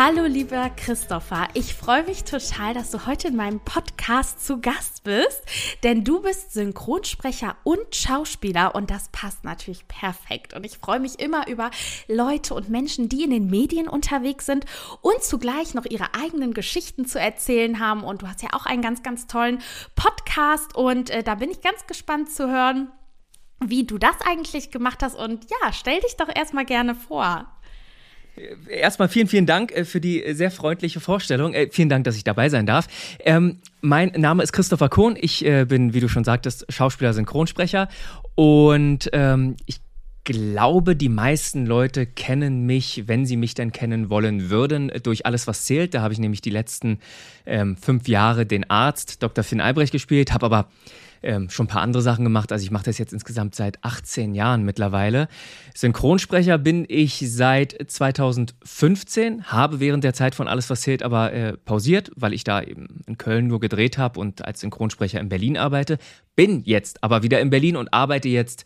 Hallo lieber Christopher, ich freue mich total, dass du heute in meinem Podcast zu Gast bist, denn du bist Synchronsprecher und Schauspieler und das passt natürlich perfekt. Und ich freue mich immer über Leute und Menschen, die in den Medien unterwegs sind und zugleich noch ihre eigenen Geschichten zu erzählen haben. Und du hast ja auch einen ganz, ganz tollen Podcast und äh, da bin ich ganz gespannt zu hören, wie du das eigentlich gemacht hast. Und ja, stell dich doch erstmal gerne vor. Erstmal vielen, vielen Dank äh, für die sehr freundliche Vorstellung. Äh, vielen Dank, dass ich dabei sein darf. Ähm, mein Name ist Christopher Kohn. Ich äh, bin, wie du schon sagtest, Schauspieler, Synchronsprecher. Und ähm, ich glaube, die meisten Leute kennen mich, wenn sie mich denn kennen wollen würden, durch alles, was zählt. Da habe ich nämlich die letzten ähm, fünf Jahre den Arzt Dr. Finn Albrecht gespielt, habe aber ähm, schon ein paar andere Sachen gemacht. Also ich mache das jetzt insgesamt seit 18 Jahren mittlerweile. Synchronsprecher bin ich seit 2015, habe während der Zeit von Alles, was zählt, aber äh, pausiert, weil ich da eben in Köln nur gedreht habe und als Synchronsprecher in Berlin arbeite. Bin jetzt aber wieder in Berlin und arbeite jetzt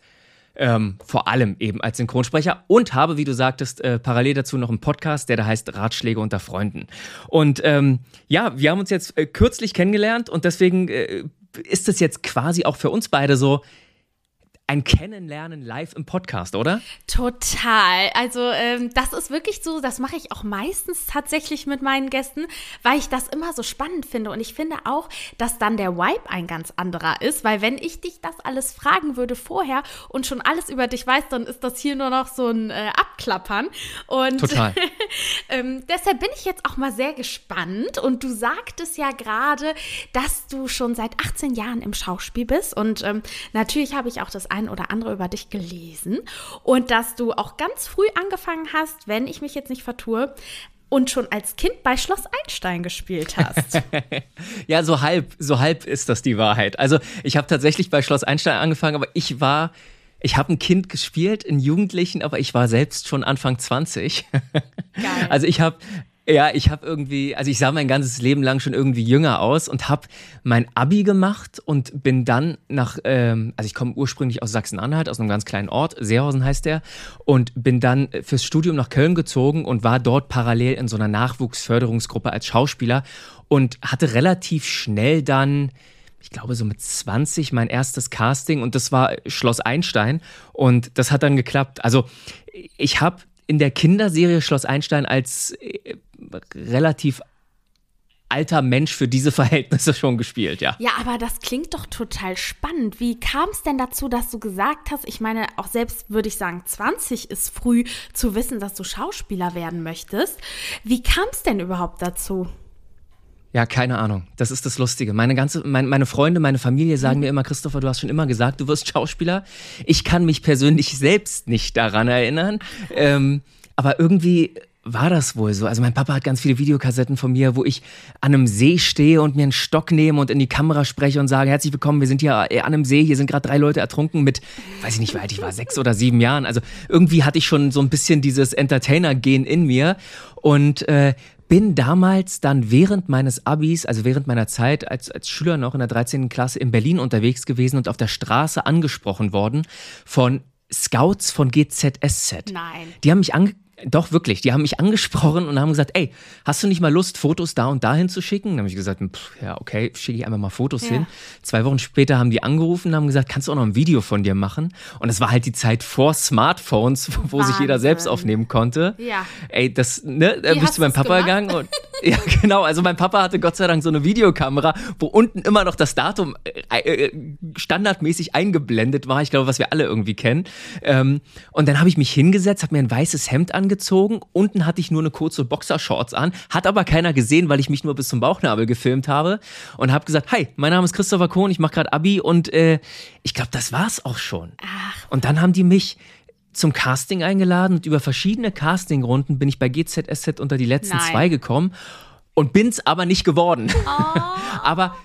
ähm, vor allem eben als Synchronsprecher und habe, wie du sagtest, äh, parallel dazu noch einen Podcast, der da heißt Ratschläge unter Freunden. Und ähm, ja, wir haben uns jetzt äh, kürzlich kennengelernt und deswegen äh, ist es jetzt quasi auch für uns beide so, ein Kennenlernen live im Podcast, oder? Total. Also ähm, das ist wirklich so, das mache ich auch meistens tatsächlich mit meinen Gästen, weil ich das immer so spannend finde. Und ich finde auch, dass dann der Vibe ein ganz anderer ist, weil wenn ich dich das alles fragen würde vorher und schon alles über dich weiß, dann ist das hier nur noch so ein äh, Abklappern. Und Total. ähm, deshalb bin ich jetzt auch mal sehr gespannt. Und du sagtest ja gerade, dass du schon seit 18 Jahren im Schauspiel bist. Und ähm, natürlich habe ich auch das ein oder andere über dich gelesen und dass du auch ganz früh angefangen hast, wenn ich mich jetzt nicht vertue, und schon als Kind bei Schloss Einstein gespielt hast. ja, so halb, so halb ist das die Wahrheit. Also ich habe tatsächlich bei Schloss Einstein angefangen, aber ich war ich habe ein Kind gespielt, einen Jugendlichen, aber ich war selbst schon Anfang 20. Geil. Also ich habe ja, ich habe irgendwie, also ich sah mein ganzes Leben lang schon irgendwie jünger aus und habe mein Abi gemacht und bin dann nach, ähm, also ich komme ursprünglich aus Sachsen-Anhalt, aus einem ganz kleinen Ort, Seehausen heißt der, und bin dann fürs Studium nach Köln gezogen und war dort parallel in so einer Nachwuchsförderungsgruppe als Schauspieler und hatte relativ schnell dann, ich glaube so mit 20 mein erstes Casting und das war Schloss Einstein und das hat dann geklappt. Also ich habe in der Kinderserie Schloss Einstein als äh, relativ alter Mensch für diese Verhältnisse schon gespielt, ja. Ja, aber das klingt doch total spannend. Wie kam es denn dazu, dass du gesagt hast, ich meine, auch selbst würde ich sagen, 20 ist früh zu wissen, dass du Schauspieler werden möchtest. Wie kam es denn überhaupt dazu? Ja, keine Ahnung. Das ist das Lustige. Meine ganze, meine, meine Freunde, meine Familie sagen mir immer, Christopher, du hast schon immer gesagt, du wirst Schauspieler. Ich kann mich persönlich selbst nicht daran erinnern. Ähm, aber irgendwie war das wohl so. Also mein Papa hat ganz viele Videokassetten von mir, wo ich an einem See stehe und mir einen Stock nehme und in die Kamera spreche und sage, herzlich willkommen, wir sind hier äh, an einem See, hier sind gerade drei Leute ertrunken mit, weiß ich nicht, wie alt ich war, sechs oder sieben Jahren. Also irgendwie hatte ich schon so ein bisschen dieses Entertainer-Gen in mir und äh, bin damals dann während meines Abis, also während meiner Zeit als, als Schüler noch in der 13. Klasse in Berlin unterwegs gewesen und auf der Straße angesprochen worden von Scouts von GZSZ. Nein. Die haben mich ange doch, wirklich. Die haben mich angesprochen und haben gesagt, ey, hast du nicht mal Lust, Fotos da und dahin zu schicken? Dann habe ich gesagt, pff, ja, okay, schicke ich einfach mal Fotos ja. hin. Zwei Wochen später haben die angerufen und haben gesagt, kannst du auch noch ein Video von dir machen? Und es war halt die Zeit vor Smartphones, wo Wahnsinn. sich jeder selbst aufnehmen konnte. Ja. Ey, das, ne, da bist du meinem Papa gegangen und, ja, genau. Also mein Papa hatte Gott sei Dank so eine Videokamera, wo unten immer noch das Datum äh, äh, standardmäßig eingeblendet war. Ich glaube, was wir alle irgendwie kennen. Ähm, und dann habe ich mich hingesetzt, habe mir ein weißes Hemd angezogen angezogen. Unten hatte ich nur eine kurze Boxershorts an. Hat aber keiner gesehen, weil ich mich nur bis zum Bauchnabel gefilmt habe. Und habe gesagt, hi, mein Name ist Christopher Kohn, ich mache gerade Abi. Und äh, ich glaube, das war's auch schon. Ach. Und dann haben die mich zum Casting eingeladen und über verschiedene Castingrunden bin ich bei GZSZ unter die letzten Nein. zwei gekommen und bin's aber nicht geworden. Oh. aber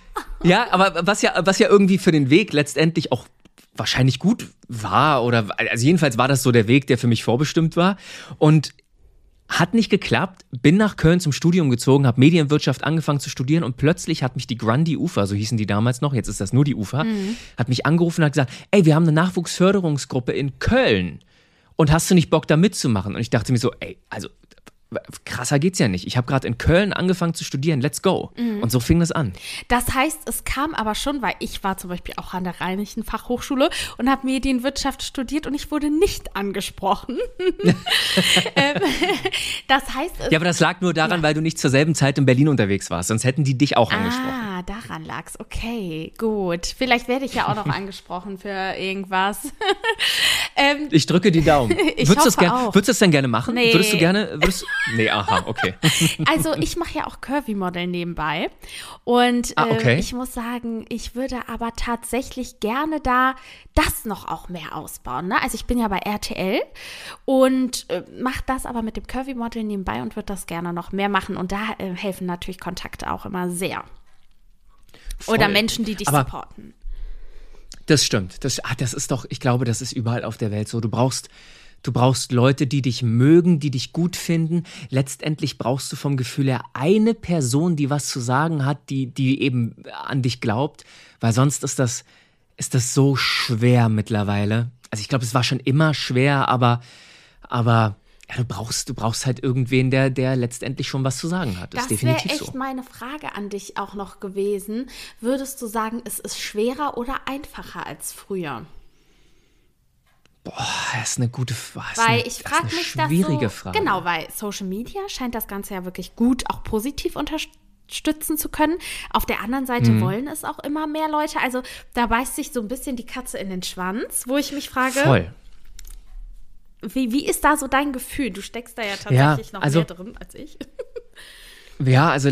ja, aber was ja, was ja irgendwie für den Weg letztendlich auch wahrscheinlich gut war oder also jedenfalls war das so der Weg, der für mich vorbestimmt war und hat nicht geklappt, bin nach Köln zum Studium gezogen, habe Medienwirtschaft angefangen zu studieren und plötzlich hat mich die Grundy Ufer, so hießen die damals noch, jetzt ist das nur die Ufer, hat mich angerufen und hat gesagt, ey, wir haben eine Nachwuchsförderungsgruppe in Köln und hast du nicht Bock da mitzumachen? Und ich dachte mir so, ey, also krasser geht's ja nicht. Ich habe gerade in Köln angefangen zu studieren, let's go. Und so fing das an. Das heißt, es kam aber schon, weil ich war zum Beispiel auch an der Rheinischen Fachhochschule und habe Medienwirtschaft studiert und ich wurde nicht angesprochen. ähm, das heißt, Ja, aber das lag nur daran, weil du nicht zur selben Zeit in Berlin unterwegs warst, sonst hätten die dich auch angesprochen. Ah, daran lag's. Okay, gut. Vielleicht werde ich ja auch noch angesprochen für irgendwas. ähm, Ich drücke die Daumen. Ich würdest, du das auch. würdest das denn gerne machen? Nee. Würdest du gerne, würdest, nee, aha, okay. also ich mache ja auch Curvy-Model nebenbei. Und Ah, ähm, okay. ich muss sagen, ich würde aber tatsächlich gerne da das noch auch mehr ausbauen. Ne? Also ich bin ja bei RTL und äh, mache das aber mit dem Curvy-Model nebenbei und würde das gerne noch mehr machen. Und da äh, helfen natürlich Kontakte auch immer sehr. Oder Voll. Menschen, die dich Aber- supporten. Das stimmt. Das, ah, das ist doch, ich glaube, das ist überall auf der Welt so. Du brauchst, du brauchst Leute, die dich mögen, die dich gut finden. Letztendlich brauchst du vom Gefühl her eine Person, die was zu sagen hat, die, die eben an dich glaubt, weil sonst ist das, ist das so schwer mittlerweile. Also ich glaube, es war schon immer schwer, aber, aber ja, du brauchst, du brauchst halt irgendwen, der, der letztendlich schon was zu sagen hat. Das, ist Das wäre echt so. meine Frage an dich auch noch gewesen. Würdest du sagen, es ist schwerer oder einfacher als früher? Boah, das ist eine gute Frage. Weil ich frage das ist mich eine schwierige das so, Frage. Genau, weil Social Media scheint das Ganze ja wirklich gut, auch positiv unterstützen zu können. Auf der anderen Seite Mhm. wollen es auch immer mehr Leute. Also da beißt sich so ein bisschen die Katze in den Schwanz, wo ich mich frage, Voll. Wie, wie ist da so dein Gefühl? Du steckst da ja Ja, tatsächlich noch also- mehr drin als ich. Ja, also,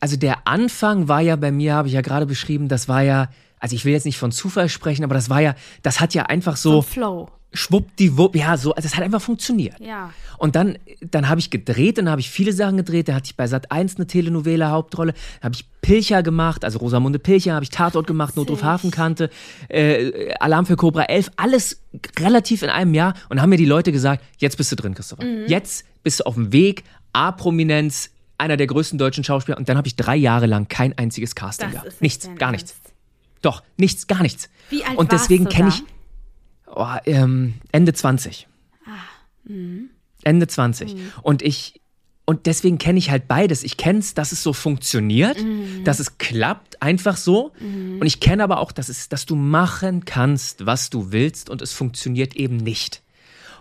also der Anfang war ja bei mir, habe ich ja gerade beschrieben, das war ja, also ich will jetzt nicht von Zufall sprechen, aber das war ja, das hat ja einfach so, So Flow. schwuppdiwupp, ja, so, also es hat einfach funktioniert. Ja. Und dann, dann habe ich gedreht, dann habe ich viele Sachen gedreht. Da hatte ich bei Sat 1 eine Telenovela Hauptrolle, da habe ich Pilcher gemacht, also Rosamunde Pilcher, habe ich Tatort gemacht, Notruf Hafenkante, äh, Alarm für Cobra 11, alles relativ in einem Jahr. Und haben mir die Leute gesagt, jetzt bist du drin, Christopher. Mhm. Jetzt bist du auf dem Weg, A-Prominenz, einer der größten deutschen Schauspieler. Und dann habe ich drei Jahre lang kein einziges Casting Das gehabt. Nichts, gar nichts. Ernst. Doch, nichts, gar nichts. Wie alt Und deswegen kenne ich oh, ähm, Ende 20. Ende 20. Und ich und deswegen kenne ich halt beides. Ich kenne es, dass es so funktioniert, dass es klappt, einfach so. Und ich kenne aber auch, dass, es, dass du machen kannst, was du willst und es funktioniert eben nicht.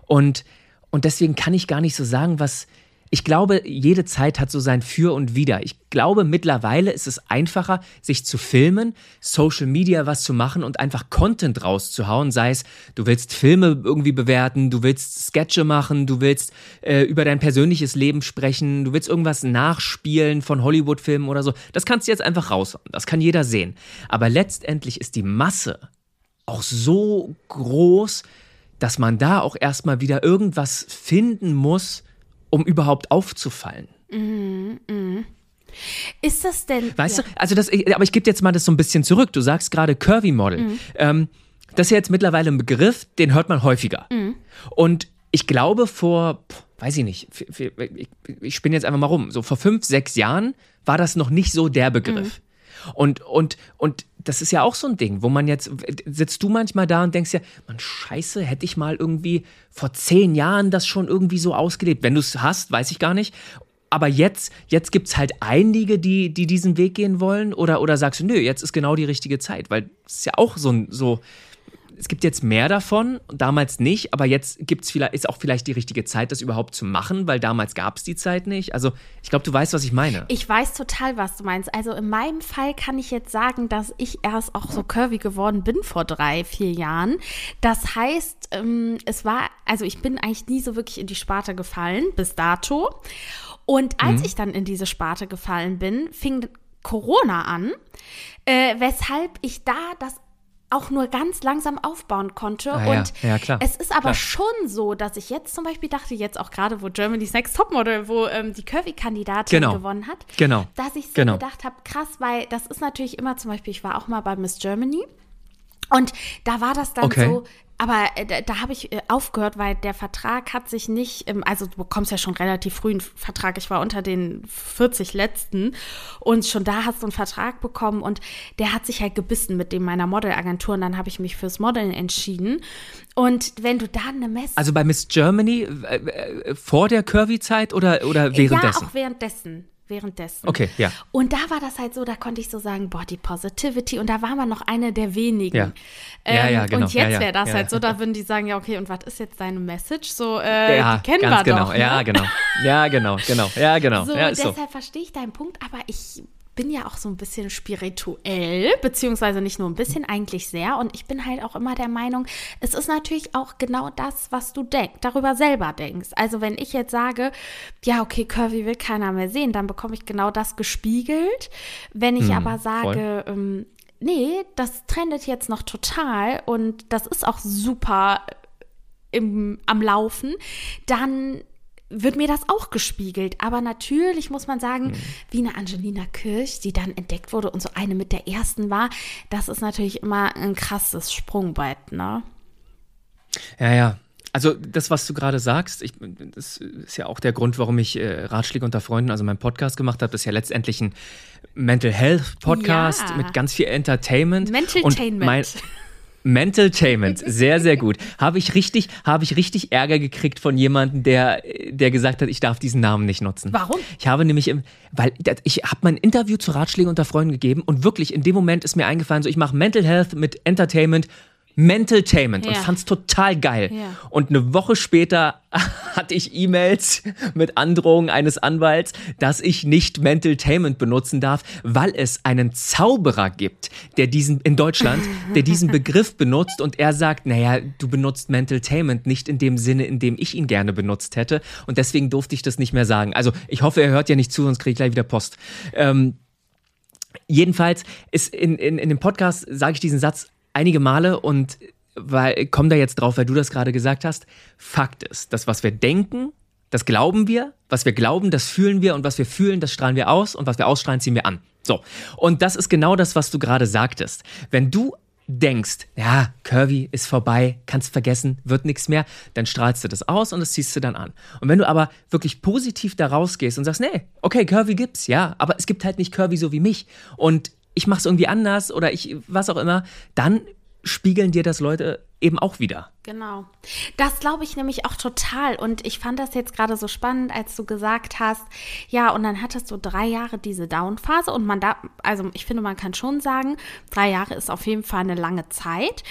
Und, und deswegen kann ich gar nicht so sagen, was. Ich glaube, jede Zeit hat so sein Für und Wider. Ich glaube, mittlerweile ist es einfacher, sich zu filmen, Social Media was zu machen und einfach Content rauszuhauen. Sei es, du willst Filme irgendwie bewerten, du willst Sketche machen, du willst äh, über dein persönliches Leben sprechen, du willst irgendwas nachspielen von Hollywood-Filmen oder so. Das kannst du jetzt einfach raushauen. Das kann jeder sehen. Aber letztendlich ist die Masse auch so groß, dass man da auch erstmal wieder irgendwas finden muss, um überhaupt aufzufallen. Ist das denn. Weißt ja. du? Also das, aber ich gebe jetzt mal das so ein bisschen zurück. Du sagst gerade Curvy Model. Ähm, das ist ja jetzt mittlerweile ein Begriff, den hört man häufiger. Und ich glaube vor, weiß ich nicht, ich, spinne jetzt einfach mal rum, so vor fünf, sechs Jahren war das noch nicht so der Begriff. Und, und, und das ist ja auch so ein Ding, wo man jetzt, sitzt du manchmal da und denkst ja, man, scheiße, hätte ich mal irgendwie vor zehn Jahren das schon irgendwie so ausgelebt. Wenn du es hast, weiß ich gar nicht. Aber jetzt, jetzt gibt es halt einige, die, die diesen Weg gehen wollen. Oder, oder sagst du, nö, jetzt ist genau die richtige Zeit. Weil es ist ja auch so ein, so, es gibt jetzt mehr davon, damals nicht, aber jetzt gibt's vielleicht, ist auch vielleicht die richtige Zeit, das überhaupt zu machen, weil damals gab es die Zeit nicht. Also ich glaube, du weißt, was ich meine. Ich weiß total, was du meinst. Also in meinem Fall kann ich jetzt sagen, dass ich erst auch so curvy geworden bin vor drei, vier Jahren. Das heißt, ähm, es war, also ich bin eigentlich nie so wirklich in die Sparte gefallen, bis dato. Und als ich dann in diese Sparte gefallen bin, fing Corona an, äh, weshalb ich da das auch nur ganz langsam aufbauen konnte. Ah, ja. und Ja, klar. es ist aber Klar. schon so, dass ich jetzt zum Beispiel dachte, jetzt auch gerade, wo Germany's Next Topmodel, wo ähm, die Curvy-Kandidatin Genau. gewonnen hat, Genau. dass ich so Genau. gedacht habe, krass, weil das ist natürlich immer zum Beispiel, ich war auch mal bei Miss Germany und da war das dann Okay. so, aber äh, da, da habe ich äh, aufgehört, weil der Vertrag hat sich nicht, also du bekommst ja schon relativ früh einen Vertrag. Ich war unter den 40 letzten und schon da hast du einen Vertrag bekommen und der hat sich halt gebissen mit dem meiner Modelagentur und dann habe ich mich fürs Modeln entschieden. Und wenn du da eine Messe Also bei Miss Germany äh, äh, vor der Curvy-Zeit oder, oder währenddessen? Ja, auch währenddessen. Währenddessen. Okay, ja. Und da war das halt so, da konnte ich so sagen, Body Positivity und da war man noch eine der wenigen. Ja. Ja, ja, genau. Und jetzt Ja, wäre das halt so, da würden die sagen, ja, okay, und was ist jetzt deine Message? So, äh, ja, die kennen ganz wir genau. doch. Ne? Ja, genau. Ja, genau, genau. Ja, genau. So, ist so. deshalb verstehe ich deinen Punkt, aber ich bin ja auch so ein bisschen spirituell, beziehungsweise nicht nur ein bisschen, eigentlich sehr. Und ich bin halt auch immer der Meinung, es ist natürlich auch genau das, was du denkst, darüber selber denkst. Also wenn ich jetzt sage, ja, okay, Curvy will keiner mehr sehen, dann bekomme ich genau das gespiegelt. Wenn ich aber sage, ähm, nee, das trendet jetzt noch total und das ist auch super im, am Laufen, dann wird mir das auch gespiegelt. Aber natürlich muss man sagen, wie eine Angelina Kirch, die dann entdeckt wurde und so eine mit der ersten war, das ist natürlich immer ein krasses Sprungbrett, ne? Ja, ja. Also das, was du gerade sagst, ich, das ist ja auch der Grund, warum ich äh, Ratschläge unter Freunden, also meinen Podcast gemacht habe. Das ist ja letztendlich ein Mental Health Podcast Ja. mit ganz viel Entertainment. Mentaltainment. Und mein, Mentaltainment, sehr, sehr gut. Habe ich richtig, habe ich richtig Ärger gekriegt von jemandem, der, der gesagt hat, ich darf diesen Namen nicht nutzen. Warum? Ich habe nämlich, im, weil ich habe mein Interview zu Ratschlägen unter Freunden gegeben und wirklich in dem Moment ist mir eingefallen, so ich mache Mental Health mit Entertainment. Mentaltainment und Ja. fand's total geil. Ja. Und eine Woche später hatte ich E-Mails mit Androhungen eines Anwalts, dass ich nicht Mentaltainment benutzen darf, weil es einen Zauberer gibt, der diesen in Deutschland, der diesen Begriff benutzt und er sagt, naja, du benutzt Mentaltainment nicht in dem Sinne, in dem ich ihn gerne benutzt hätte und deswegen durfte ich das nicht mehr sagen. Also ich hoffe, er hört ja nicht zu, sonst kriege ich gleich wieder Post. Ähm, jedenfalls ist in, in, in dem Podcast sage ich diesen Satz einige Male und weil, komm da jetzt drauf, weil du das gerade gesagt hast. Fakt ist, das, was wir denken, das glauben wir, was wir glauben, das fühlen wir und was wir fühlen, das strahlen wir aus und was wir ausstrahlen, ziehen wir an. So. Und das ist genau das, was du gerade sagtest. Wenn du denkst, ja, Curvy ist vorbei, kannst vergessen, wird nichts mehr, dann strahlst du das aus und das ziehst du dann an. Und wenn du aber wirklich positiv da rausgehst und sagst, nee, okay, Curvy gibt's, ja, aber es gibt halt nicht Curvy so wie mich und ich mach's irgendwie anders oder ich, was auch immer, dann spiegeln dir das Leute eben auch wieder. Genau. Das glaube ich nämlich auch total. Und ich fand das jetzt gerade so spannend, als du gesagt hast, ja, und dann hattest du drei Jahre diese Down-Phase. Und man da, also ich finde, man kann schon sagen, drei Jahre ist auf jeden Fall eine lange Zeit.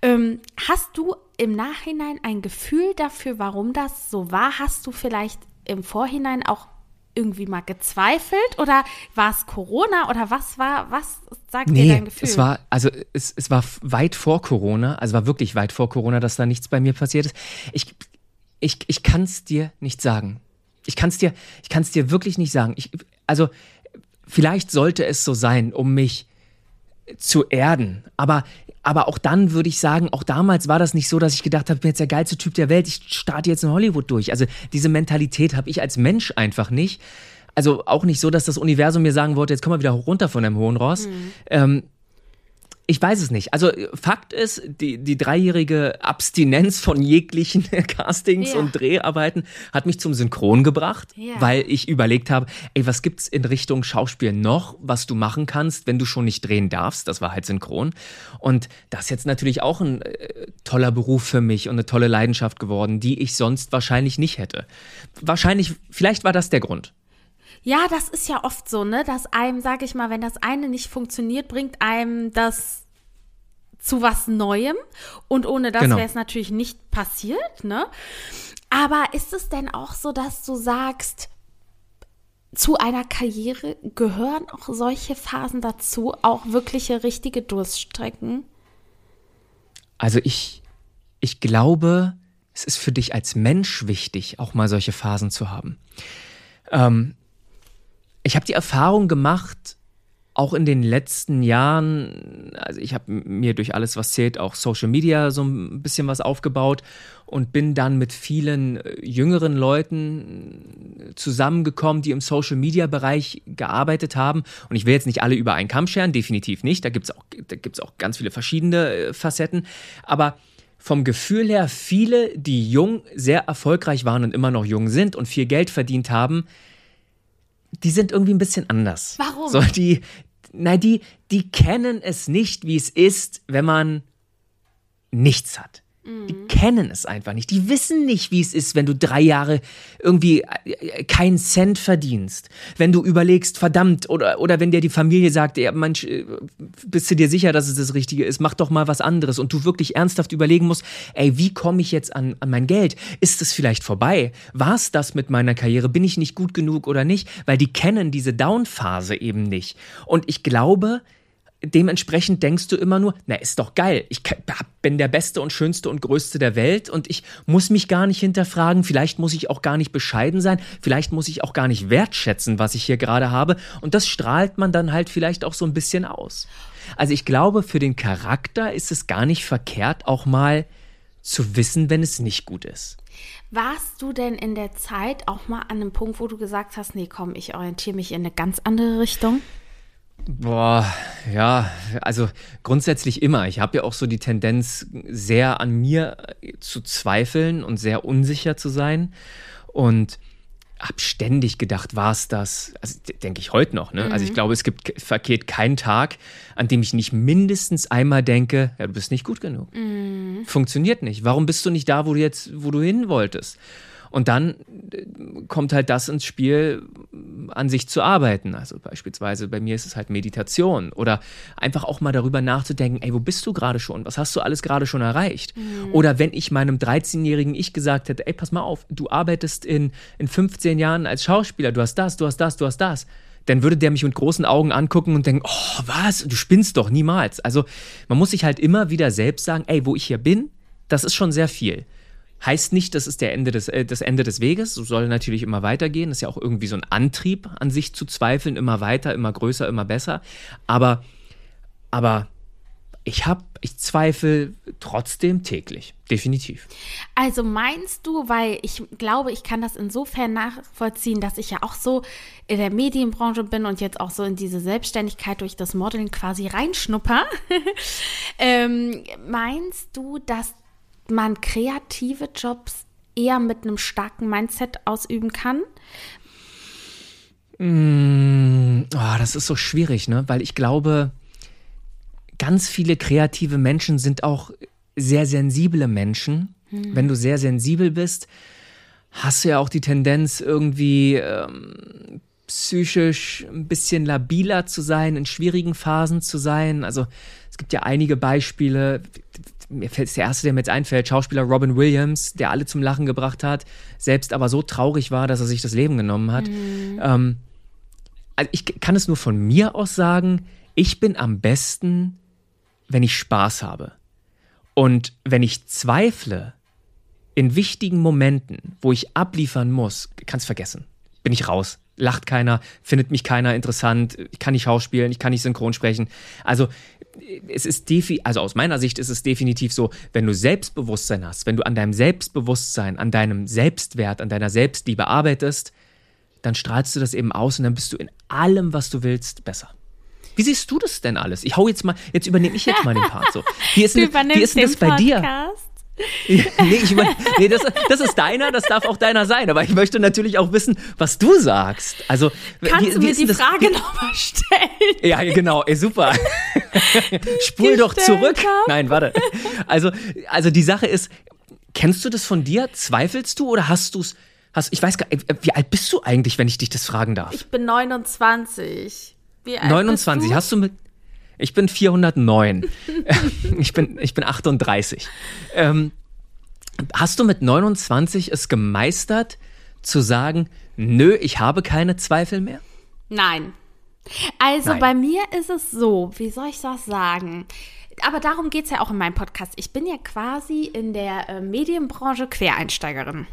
Ähm, hast du im Nachhinein ein Gefühl dafür, warum das so war? Hast du vielleicht im Vorhinein auch irgendwie mal gezweifelt oder war es Corona oder was war, was sagt dir dein Gefühl? es war, also es, es war weit vor Corona, also war wirklich weit vor Corona, dass da nichts bei mir passiert ist. Ich, ich, ich kann es dir nicht sagen. Ich kann es dir, ich kann es dir wirklich nicht sagen. Ich, also vielleicht sollte es so sein, um mich zu erden. Aber, aber auch dann würde ich sagen, auch damals war das nicht so, dass ich gedacht habe, ich bin jetzt der geilste Typ der Welt, ich starte jetzt in Hollywood durch. Also diese Mentalität habe ich als Mensch einfach nicht. Also auch nicht so, dass das Universum mir sagen wollte, jetzt komm mal wieder runter von dem hohen Ross. Ähm, ich weiß es nicht. Also Fakt ist, die, die dreijährige Abstinenz von jeglichen Castings Ja. und Dreharbeiten hat mich zum Synchron gebracht, Ja. weil ich überlegt habe, ey, was gibt's in Richtung Schauspiel noch, was du machen kannst, wenn du schon nicht drehen darfst? Das war halt Synchron. Und das ist jetzt natürlich auch ein äh, toller Beruf für mich und eine tolle Leidenschaft geworden, die ich sonst wahrscheinlich nicht hätte. Wahrscheinlich, vielleicht war das der Grund. Ja, das ist ja oft so, ne, dass einem, sag ich mal, wenn das eine nicht funktioniert, bringt einem das zu was Neuem und ohne das Genau. wäre es natürlich nicht passiert, ne? Aber ist es denn auch so, dass du sagst, zu einer Karriere gehören auch solche Phasen dazu, auch wirkliche richtige Durststrecken? Also ich, ich glaube, es ist für dich als Mensch wichtig, auch mal solche Phasen zu haben. Ähm, ich habe die Erfahrung gemacht, auch in den letzten Jahren, also ich habe mir durch alles, was zählt, auch Social Media so ein bisschen was aufgebaut und bin dann mit vielen äh, jüngeren Leuten zusammengekommen, die im Social Media Bereich gearbeitet haben. Und ich will jetzt nicht alle über einen Kamm scheren, definitiv nicht. Da gibt es auch, auch ganz viele verschiedene äh, Facetten. Aber vom Gefühl her, viele, die jung, sehr erfolgreich waren und immer noch jung sind und viel Geld verdient haben, die sind irgendwie ein bisschen anders. Warum? So, die, nein, die, die kennen es nicht, wie es ist, wenn man nichts hat. Die mhm. kennen es einfach nicht. Die wissen nicht, wie es ist, wenn du drei Jahre irgendwie äh, keinen Cent verdienst. Wenn du überlegst, verdammt, oder, oder wenn dir die Familie sagt, ja, manch, äh, bist du dir sicher, dass es das Richtige ist, mach doch mal was anderes. Und du wirklich ernsthaft überlegen musst, ey, wie komme ich jetzt an, an mein Geld? Ist es vielleicht vorbei? War es das mit meiner Karriere? Bin ich nicht gut genug oder nicht? Weil die kennen diese Down-Phase eben nicht. Und ich glaube, dementsprechend denkst du immer nur, na, ist doch geil. Ich bin der Beste und Schönste und Größte der Welt und ich muss mich gar nicht hinterfragen. Vielleicht muss ich auch gar nicht bescheiden sein. Vielleicht muss ich auch gar nicht wertschätzen, was ich hier gerade habe. Und das strahlt man dann halt vielleicht auch so ein bisschen aus. Also ich glaube, für den Charakter ist es gar nicht verkehrt, auch mal zu wissen, wenn es nicht gut ist. Warst du denn in der Zeit auch mal an einem Punkt, wo du gesagt hast, nee, komm, ich orientiere mich in eine ganz andere Richtung? Boah, ja, also grundsätzlich immer. Ich habe ja auch so die Tendenz, sehr an mir zu zweifeln und sehr unsicher zu sein. Und habe ständig gedacht, war es das? Also denke ich heute noch. Ne? Mhm. Also ich mhm. glaube, es gibt verkehrt keinen Tag, an dem ich nicht mindestens einmal denke, ja, du bist nicht gut genug. Mhm. Funktioniert nicht. Warum bist du nicht da, wo du jetzt, wo du hin wolltest? Und dann äh, kommt halt das ins Spiel, an sich zu arbeiten. Also beispielsweise bei mir ist es halt Meditation oder einfach auch mal darüber nachzudenken, ey, wo bist du gerade schon? Was hast du alles gerade schon erreicht? Mhm. Oder wenn ich meinem 13-jährigen Ich gesagt hätte, ey, pass mal auf, du arbeitest in, in 15 Jahren als Schauspieler, du hast das, du hast das, du hast das dann würde der mich mit großen Augen angucken und denken, oh, was, du spinnst doch niemals. Also man muss sich halt immer wieder selbst sagen, ey, wo ich hier bin, das ist schon sehr viel. Heißt nicht, das ist der Ende des, äh, das Ende des Weges. So soll natürlich immer weitergehen. Das ist ja auch irgendwie so ein Antrieb, an sich zu zweifeln, immer weiter, immer größer, immer besser. Aber, aber ich habe, ich zweifle trotzdem täglich, definitiv. Also meinst du, weil ich glaube, ich kann das insofern nachvollziehen, dass ich ja auch so in der Medienbranche bin und jetzt auch so in diese Selbstständigkeit durch das Modeln quasi reinschnupper. ähm, meinst du, dass man kreative Jobs eher mit einem starken Mindset ausüben kann? Mm, oh, das ist so schwierig, ne? Weil ich glaube, ganz viele kreative Menschen sind auch sehr sensible Menschen. Hm. Wenn du sehr sensibel bist, hast du ja auch die Tendenz, irgendwie ähm, psychisch ein bisschen labiler zu sein, in schwierigen Phasen zu sein. Also es gibt ja einige Beispiele, mir fällt der erste, der mir jetzt einfällt, Schauspieler Robin Williams, der alle zum Lachen gebracht hat, selbst aber so traurig war, dass er sich das Leben genommen hat. Mhm. Ähm, also ich kann es nur von mir aus sagen, ich bin am besten, wenn ich Spaß habe. Und wenn ich zweifle, in wichtigen Momenten, wo ich abliefern muss, kann es vergessen. Bin ich raus. Lacht keiner, findet mich keiner interessant, ich kann nicht schauspielen, ich kann nicht synchron sprechen. Also es ist defi also aus meiner Sicht ist es definitiv so, wenn du Selbstbewusstsein hast, wenn du an deinem Selbstbewusstsein, an deinem Selbstwert, an deiner Selbstliebe arbeitest, dann strahlst du das eben aus und dann bist du in allem, was du willst, besser. Wie siehst du das denn alles? Ich hau jetzt mal, jetzt übernehme ich jetzt mal den Part so. Wie ist denn, wie ist denn das bei dir? nee, ich mein, nee das, das ist deiner, das darf auch deiner sein. Aber ich möchte natürlich auch wissen, was du sagst. Also, Kannst wie, du mir die das, Frage nochmal stellen? Ja, genau, ey, super. Spul doch zurück. Hab. Nein, warte. Also, also die Sache ist, kennst du das von dir? Zweifelst du oder hast du es? Hast, ich weiß gar nicht, wie alt bist du eigentlich, wenn ich dich das fragen darf? Ich bin 29. Wie alt 29. Bist du? Hast du mit ich bin 409. ich, bin, ich bin 38. Ähm, hast du mit 29 es gemeistert, zu sagen, nö, ich habe keine Zweifel mehr? Nein. Also Nein. bei mir ist es so, wie soll ich das sagen? Aber darum geht es ja auch in meinem Podcast. Ich bin ja quasi in der äh, Medienbranche Quereinsteigerin.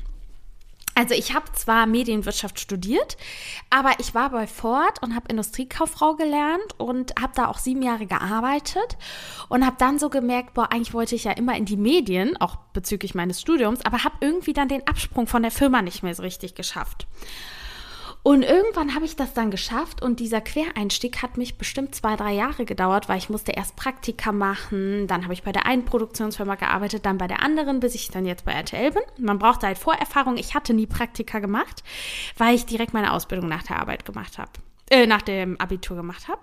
Also ich habe zwar Medienwirtschaft studiert, aber ich war bei Ford und habe Industriekauffrau gelernt und habe da auch sieben Jahre gearbeitet und habe dann so gemerkt, boah, eigentlich wollte ich ja immer in die Medien, auch bezüglich meines Studiums, aber habe irgendwie dann den Absprung von der Firma nicht mehr so richtig geschafft. Und irgendwann habe ich das dann geschafft und dieser Quereinstieg hat mich bestimmt zwei, drei Jahre gedauert, weil ich musste erst Praktika machen, dann habe ich bei der einen Produktionsfirma gearbeitet, dann bei der anderen, bis ich dann jetzt bei RTL bin. Man brauchte halt Vorerfahrung. Ich hatte nie Praktika gemacht, weil ich direkt meine Ausbildung nach der Arbeit gemacht habe, äh, nach dem Abitur gemacht habe.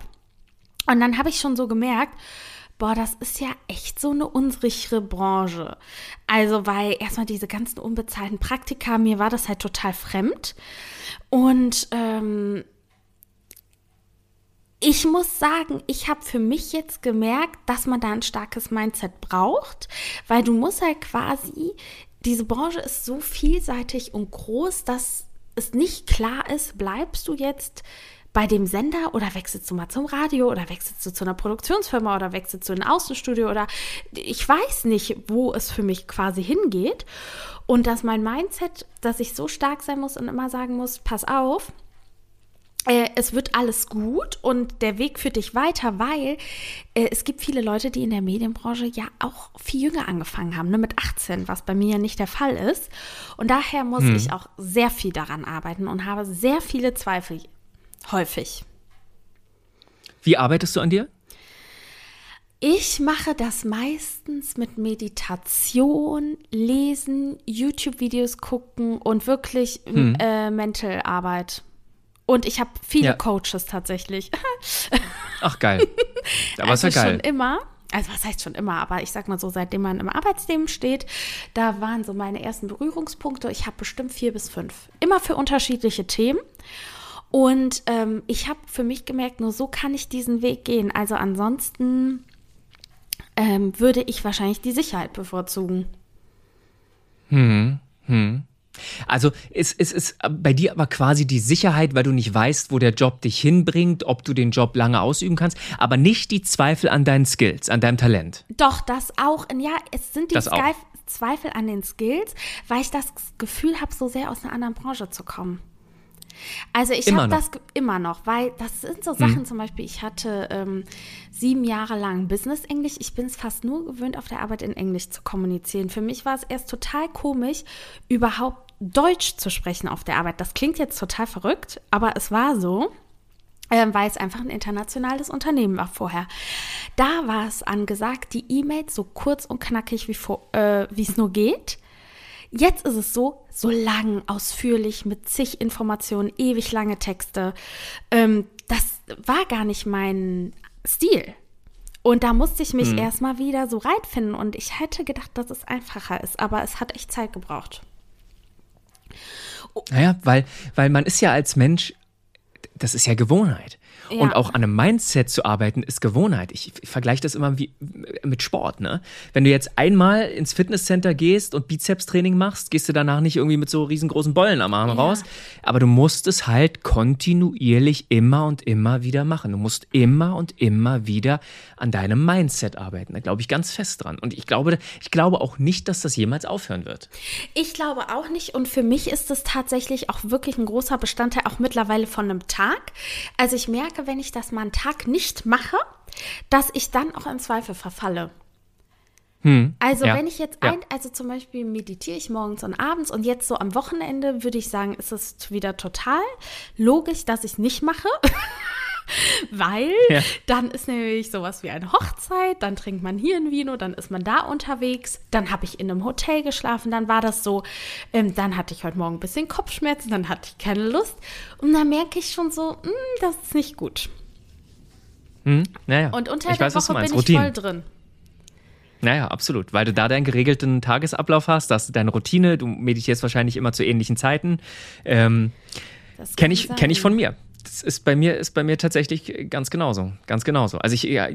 Und dann habe ich schon so gemerkt, boah, das ist ja echt so eine unsichere Branche. Also, weil erstmal diese ganzen unbezahlten Praktika, mir war das halt total fremd. Und ähm, ich muss sagen, ich habe für mich jetzt gemerkt, dass man da ein starkes Mindset braucht, weil du musst halt quasi, diese Branche ist so vielseitig und groß, dass es nicht klar ist, bleibst du jetzt bei dem Sender oder wechselst du mal zum Radio oder wechselst du zu einer Produktionsfirma oder wechselst du in ein Außenstudio oder ich weiß nicht, wo es für mich quasi hingeht. Und dass mein Mindset, dass ich so stark sein muss und immer sagen muss, pass auf, äh, es wird alles gut und der Weg führt dich weiter, weil äh, es gibt viele Leute, die in der Medienbranche ja auch viel jünger angefangen haben, ne, mit 18, was bei mir ja nicht der Fall ist. Und daher muss hm. ich auch sehr viel daran arbeiten und habe sehr viele Zweifel Häufig. Wie arbeitest du an dir? Ich mache das meistens mit Meditation, Lesen, YouTube-Videos gucken und wirklich hm. äh, Mental-Arbeit. Und ich habe viele ja. Coaches tatsächlich. Ach geil. Aber also ist ja geil. schon immer. Also was heißt schon immer, aber ich sag mal so, seitdem man im Arbeitsleben steht, da waren so meine ersten Berührungspunkte. Ich habe bestimmt vier bis fünf. Immer für unterschiedliche Themen. Und ähm, ich habe für mich gemerkt, nur so kann ich diesen Weg gehen. Also ansonsten ähm, würde ich wahrscheinlich die Sicherheit bevorzugen. Hm, hm. Also es, es ist bei dir aber quasi die Sicherheit, weil du nicht weißt, wo der Job dich hinbringt, ob du den Job lange ausüben kannst, aber nicht die Zweifel an deinen Skills, an deinem Talent. Doch, das auch. Ja, es sind die Zweifel an den Skills, weil ich das Gefühl habe, so sehr aus einer anderen Branche zu kommen. Also ich habe das immer noch, weil das sind so Sachen mhm. zum Beispiel, ich hatte ähm, sieben Jahre lang Business Englisch. Ich bin es fast nur gewöhnt, auf der Arbeit in Englisch zu kommunizieren. Für mich war es erst total komisch, überhaupt Deutsch zu sprechen auf der Arbeit. Das klingt jetzt total verrückt, aber es war so. Ähm, weil es einfach ein internationales Unternehmen war vorher. Da war es angesagt, die E-Mails so kurz und knackig wie äh, es nur geht Jetzt ist es so, so lang, ausführlich, mit zig Informationen, ewig lange Texte. Ähm, das war gar nicht mein Stil. Und da musste ich mich hm. erstmal wieder so reinfinden. Und ich hätte gedacht, dass es einfacher ist, aber es hat echt Zeit gebraucht. Naja, weil, weil man ist ja als Mensch, das ist ja Gewohnheit. Ja. Und auch an einem Mindset zu arbeiten, ist Gewohnheit. Ich, ich vergleiche das immer wie, mit Sport. Ne? Wenn du jetzt einmal ins Fitnesscenter gehst und Bizepstraining machst, gehst du danach nicht irgendwie mit so riesengroßen Bollen am Arm ja. raus. Aber du musst es halt kontinuierlich immer und immer wieder machen. Du musst immer und immer wieder an deinem Mindset arbeiten. Da glaube ich ganz fest dran. Und ich glaube, ich glaube auch nicht, dass das jemals aufhören wird. Ich glaube auch nicht. Und für mich ist es tatsächlich auch wirklich ein großer Bestandteil, auch mittlerweile von einem Tag. Also ich merke, merke, wenn ich das mal einen Tag nicht mache, dass ich dann auch in Zweifel verfalle. Hm, also ja, wenn ich jetzt ein, also zum Beispiel meditiere ich morgens und abends und jetzt so am Wochenende würde ich sagen, ist es wieder total logisch, dass ich es nicht mache. Weil ja. dann ist nämlich sowas wie eine Hochzeit, dann trinkt man hier ein Vino, dann ist man da unterwegs, dann habe ich in einem Hotel geschlafen, dann war das so, ähm, dann hatte ich heute Morgen ein bisschen Kopfschmerzen, dann hatte ich keine Lust und dann merke ich schon so, mh, hm, das ist nicht gut. Hm, naja. Und unter ich der weiß, Woche bin ich Routine. voll drin. Naja, absolut. Weil du da deinen geregelten Tagesablauf hast, hast deine Routine, du meditierst wahrscheinlich immer zu ähnlichen Zeiten. Ähm, Kenne ich, kenn ich von mir. Das ist bei mir, ist bei mir tatsächlich ganz genauso. Ganz genauso. Also ich, ja,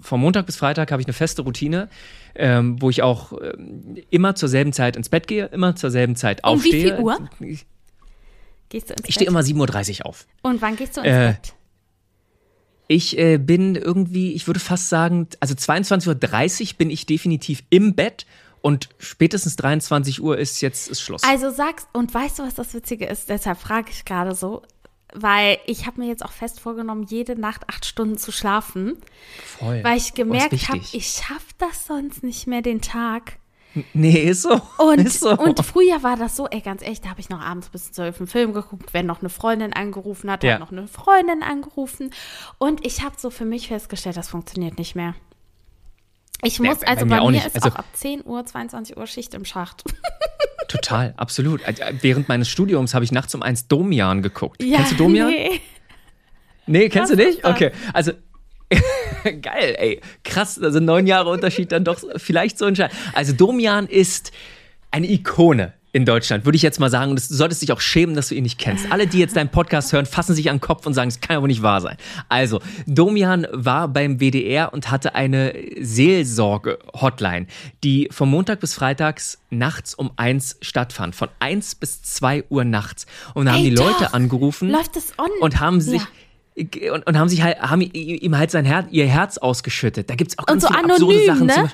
vom Montag bis Freitag habe ich eine feste Routine, ähm, wo ich auch ähm, immer zur selben Zeit ins Bett gehe, immer zur selben Zeit aufstehe. Um wie viel Uhr? Ich, gehst du ins ich stehe immer 7.30 Uhr auf. Und wann gehst du ins äh, Bett? Ich äh, bin irgendwie, ich würde fast sagen, also 22.30 Uhr bin ich definitiv im Bett und spätestens 23 Uhr ist jetzt ist Schluss. Also sagst, und weißt du, was das Witzige ist? Deshalb frage ich gerade so, weil ich habe mir jetzt auch fest vorgenommen, jede Nacht acht Stunden zu schlafen. Voll. Weil ich Oh, gemerkt habe, ich schaffe das sonst nicht mehr den Tag. Nee, ist so. Und, ist so. und früher war das so, ey, ganz ehrlich, da habe ich noch abends bis zwölf einen Film geguckt, wenn noch eine Freundin angerufen hat, Ja. hat noch eine Freundin angerufen. Und ich habe so für mich festgestellt, das funktioniert nicht mehr. Ich Ja, muss, bei also mir bei mir nicht. ist Also- auch ab 10 Uhr, 22 Uhr Schicht im Schacht. Total, absolut. Äh, Während meines Studiums habe ich nachts um eins Domian geguckt. Kennst du Domian? Nee. Nee, kennst Was du nicht? Okay, also geil, ey. Krass, also neun Jahre Unterschied dann doch vielleicht so entscheidend. Also Domian ist eine Ikone in Deutschland, würde ich jetzt mal sagen. Und du solltest dich auch schämen, dass du ihn nicht kennst. Alle, die jetzt deinen Podcast hören, fassen sich an den Kopf und sagen, es kann wohl nicht wahr sein. Also, Domian war beim WDR und hatte eine Seelsorge-Hotline, die von Montag bis Freitags nachts um eins stattfand. Von eins bis zwei Uhr nachts. Und da haben Ey, die Leute doch. angerufen Läuft das on? und haben sich Ja. und, und haben sich halt haben ihm halt sein Herz, ihr Herz ausgeschüttet. Da gibt's auch ganz so viele absurde anonym, Sachen. ne?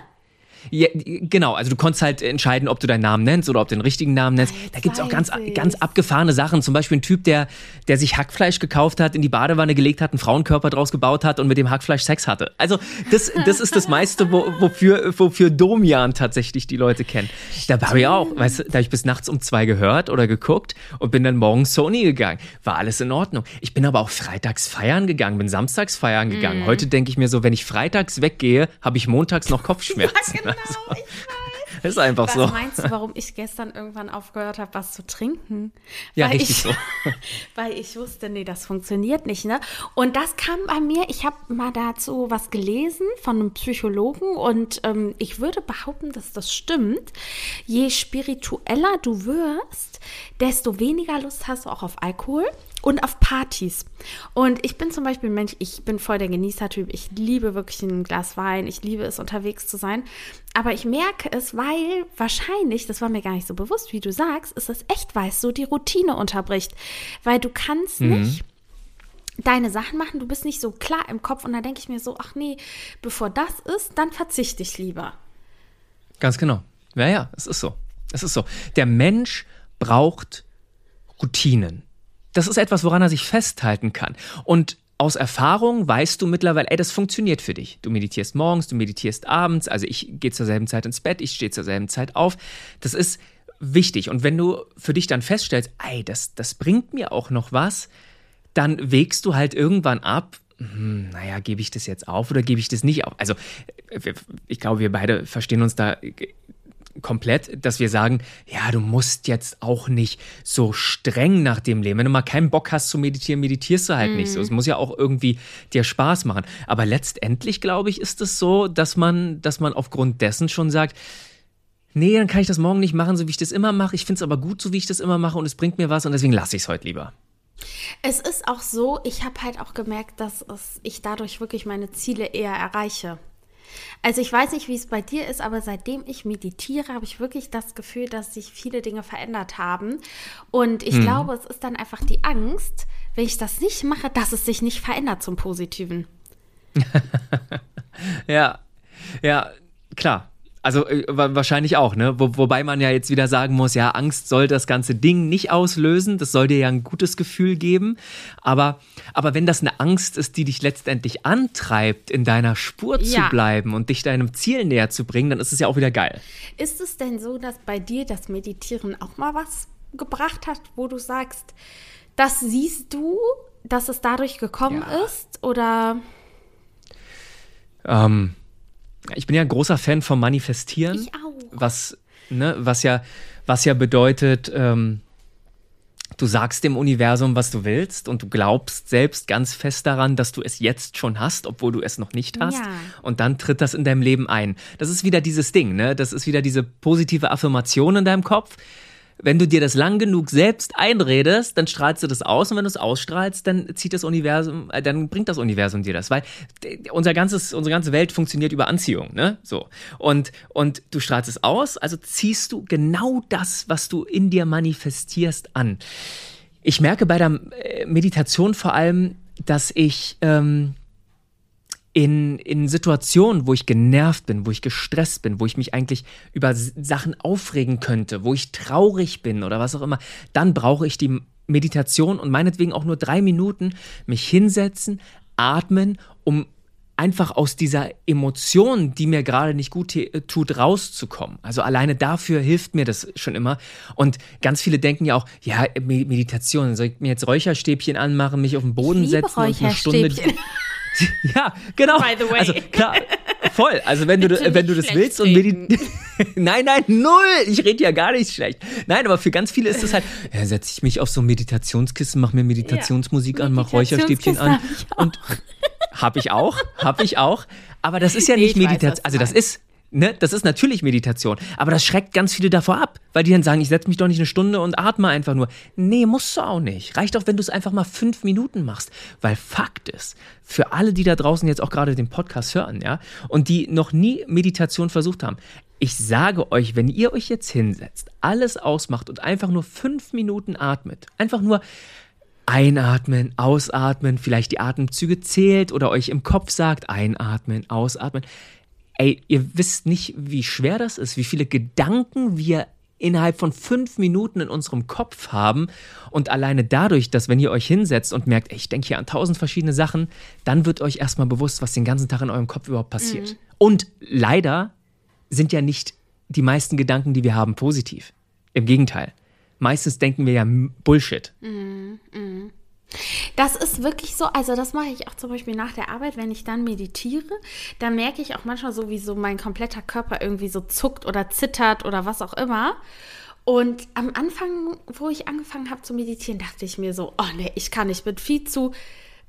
Ja, genau, also du konntest halt entscheiden, ob du deinen Namen nennst oder ob du den richtigen Namen nennst. Jetzt Da gibt's auch ganz, ganz abgefahrene Sachen. Zum Beispiel ein Typ, der, der sich Hackfleisch gekauft hat, in die Badewanne gelegt hat, einen Frauenkörper draus gebaut hat und mit dem Hackfleisch Sex hatte. Also das, das ist das meiste, wo, wofür, wofür Domian tatsächlich die Leute kennen. Da habe ich auch, weißt du, da habe ich bis nachts um zwei gehört oder geguckt und bin dann morgens Sony gegangen. War alles in Ordnung. Ich bin aber auch freitags feiern gegangen, bin samstags feiern gegangen. Heute denke ich mir so, wenn ich freitags weggehe, habe ich montags noch Kopfschmerzen. genau, Also, ich weiß. ist einfach Was so. meinst du, warum ich gestern irgendwann aufgehört habe, was zu trinken? Ja, weil richtig ich, so. Weil ich wusste, nee, das funktioniert nicht, ne? Und das kam bei mir, ich habe mal dazu was gelesen von einem Psychologen und ähm, ich würde behaupten, dass das stimmt. Je spiritueller du wirst, desto weniger Lust hast du auch auf Alkohol und auf Partys. Und ich bin zum Beispiel ein Mensch, ich bin voll der Genießertyp. Ich liebe wirklich ein Glas Wein. Ich liebe es, unterwegs zu sein. Aber ich merke es, weil wahrscheinlich, das war mir gar nicht so bewusst, wie du sagst, ist es echt, weil es so die Routine unterbricht. Weil du kannst nicht deine Sachen machen, du bist nicht so klar im Kopf und dann denke ich mir so, ach nee, bevor das ist, dann verzichte ich lieber. Ganz genau. Ja, ja, es ist so. Es ist so. Der Mensch braucht Routinen. Das ist etwas, woran er sich festhalten kann. Und aus Erfahrung weißt du mittlerweile, ey, das funktioniert für dich. Du meditierst morgens, du meditierst abends, also ich gehe zur selben Zeit ins Bett, ich stehe zur selben Zeit auf. Das ist wichtig. Und wenn du für dich dann feststellst, ey, das, das bringt mir auch noch was, dann wägst du halt irgendwann ab, hm, naja, gebe ich das jetzt auf oder gebe ich das nicht auf? Also, wir- ich glaube, wir beide verstehen uns da komplett, dass wir sagen, ja, du musst jetzt auch nicht so streng nach dem leben. Wenn du mal keinen Bock hast zu meditieren, meditierst du halt nicht so. Es muss ja auch irgendwie dir Spaß machen. Aber letztendlich, glaube ich, ist es so, dass man, dass man aufgrund dessen schon sagt, nee, dann kann ich das morgen nicht machen, so wie ich das immer mache. Ich finde es aber gut, so wie ich das immer mache und es bringt mir was und deswegen lasse ich es heute lieber. Es ist auch so, ich habe halt auch gemerkt, dass es, ich dadurch wirklich meine Ziele eher erreiche. Also ich weiß nicht, wie es bei dir ist, aber seitdem ich meditiere, habe ich wirklich das Gefühl, dass sich viele Dinge verändert haben. Und ich glaube, es ist dann einfach die Angst, wenn ich das nicht mache, dass es sich nicht verändert zum Positiven. Ja, ja, klar. Also äh, wa- wahrscheinlich auch, ne? Wo, wobei man ja jetzt wieder sagen muss, ja, Angst soll das ganze Ding nicht auslösen. Das soll dir ja ein gutes Gefühl geben. Aber, aber wenn das eine Angst ist, die dich letztendlich antreibt, in deiner Spur zu Ja. bleiben und dich deinem Ziel näher zu bringen, dann ist es ja auch wieder geil. Ist es denn so, dass bei dir das Meditieren auch mal was gebracht hat, wo du sagst, das siehst du, dass es dadurch gekommen Ja. ist? Oder Ähm, ich bin ja ein großer Fan vom Manifestieren. Ich auch. Was, ne, was ja, was ja bedeutet, ähm, du sagst dem Universum, was du willst und du glaubst selbst ganz fest daran, dass du es jetzt schon hast, obwohl du es noch nicht hast. Ja. Und dann tritt das in deinem Leben ein. Das ist wieder dieses Ding, ne? Das ist wieder diese positive Affirmation in deinem Kopf. Wenn du dir das lang genug selbst einredest, dann strahlst du das aus und wenn du es ausstrahlst, dann zieht das Universum, äh, dann bringt das Universum dir das, weil unser ganzes, unsere ganze Welt funktioniert über Anziehung, ne? So. Und, und du strahlst es aus, also ziehst du genau das, was du in dir manifestierst, an. Ich merke bei der äh, Meditation vor allem, dass ich, ähm, in, in Situationen, wo ich genervt bin, wo ich gestresst bin, wo ich mich eigentlich über Sachen aufregen könnte, wo ich traurig bin oder was auch immer, dann brauche ich die Meditation und meinetwegen auch nur drei Minuten mich hinsetzen, atmen, um einfach aus dieser Emotion, die mir gerade nicht gut tut, rauszukommen. Also alleine dafür hilft mir das schon immer. Und ganz viele denken ja auch, ja, Meditation, soll ich mir jetzt Räucherstäbchen anmachen, mich auf den Boden setzen und eine Stunde. ja, genau. By the way. Also klar, voll. Also wenn du wenn du das willst und meditieren. nein, nein, null. Ich rede ja gar nicht schlecht. Nein, aber für ganz viele ist das halt, ja, setze ich mich auf so ein Meditationskissen, mach mir Meditationsmusik ja. an, mach Räucherstäbchen an und habe ich auch, habe ich auch. Aber das ist ja nicht Meditation. Also das ist, ne, das ist natürlich Meditation. Aber das schreckt ganz viele davor ab, weil die dann sagen, ich setze mich doch nicht eine Stunde und atme einfach nur. Nee, musst du auch nicht. Reicht auch, wenn du es einfach mal fünf Minuten machst. Weil Fakt ist, für alle, die da draußen jetzt auch gerade den Podcast hören, ja, und die noch nie Meditation versucht haben, ich sage euch, wenn ihr euch jetzt hinsetzt, alles ausmacht und einfach nur fünf Minuten atmet, einfach nur Einatmen, ausatmen, vielleicht die Atemzüge zählt oder euch im Kopf sagt, einatmen, ausatmen. Ey, ihr wisst nicht, wie schwer das ist, wie viele Gedanken wir innerhalb von fünf Minuten in unserem Kopf haben. Und alleine dadurch, dass wenn ihr euch hinsetzt und merkt, ey, ich denke hier an tausend verschiedene Sachen, dann wird euch erstmal bewusst, was den ganzen Tag in eurem Kopf überhaupt passiert. Mhm. Und leider sind ja nicht die meisten Gedanken, die wir haben, positiv. Im Gegenteil meistens denken wir ja Bullshit. Mhm, mh. Das ist wirklich so, also das mache ich auch zum Beispiel nach der Arbeit, wenn ich dann meditiere, da merke ich auch manchmal so, wie so mein kompletter Körper irgendwie so zuckt oder zittert oder was auch immer. Und am Anfang, wo ich angefangen habe zu meditieren, dachte ich mir so, oh nee, ich kann nicht, bin viel zu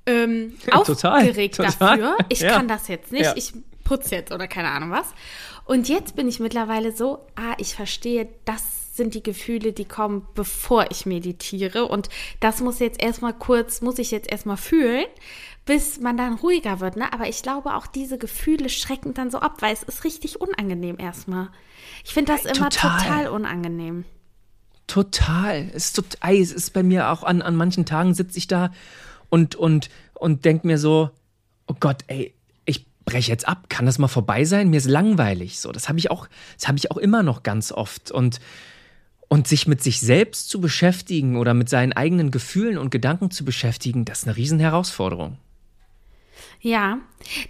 ähm, aufgeregt total, dafür. Ich ja. kann das jetzt nicht, ja. ich putze jetzt oder keine Ahnung was. Und jetzt bin ich mittlerweile so, ah, ich verstehe, das sind die Gefühle, die kommen, bevor ich meditiere. Und das muss jetzt erstmal kurz, muss ich jetzt erstmal fühlen, bis man dann ruhiger wird. Ne? Aber ich glaube, auch diese Gefühle schrecken dann so ab, weil es ist richtig unangenehm erstmal. Ich finde das immer total. total unangenehm. Total. Es ist, total, es ist bei mir auch an, an manchen Tagen sitze ich da und, und, und denke mir so, oh Gott, ey, ich breche jetzt ab. Kann das mal vorbei sein? Mir ist langweilig. So, das habe ich auch, das habe ich auch immer noch ganz oft. Und und sich mit sich selbst zu beschäftigen oder mit seinen eigenen Gefühlen und Gedanken zu beschäftigen, das ist eine Riesenherausforderung. Ja,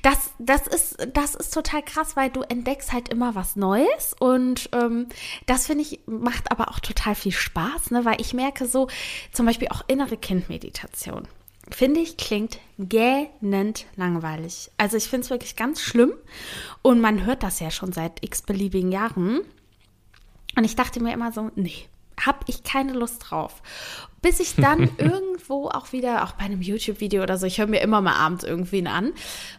das, das, ist, das ist total krass, weil du entdeckst halt immer was Neues und ähm, das finde ich, macht aber auch total viel Spaß, ne? weil ich merke so, zum Beispiel auch innere Kindmeditation, finde ich, klingt gähnend langweilig. Also ich finde es wirklich ganz schlimm und man hört das ja schon seit x beliebigen Jahren und ich dachte mir immer so, nee, habe ich keine Lust drauf. Bis ich dann irgendwo auch wieder, auch bei einem YouTube-Video oder so, ich höre mir immer mal abends irgendwen an.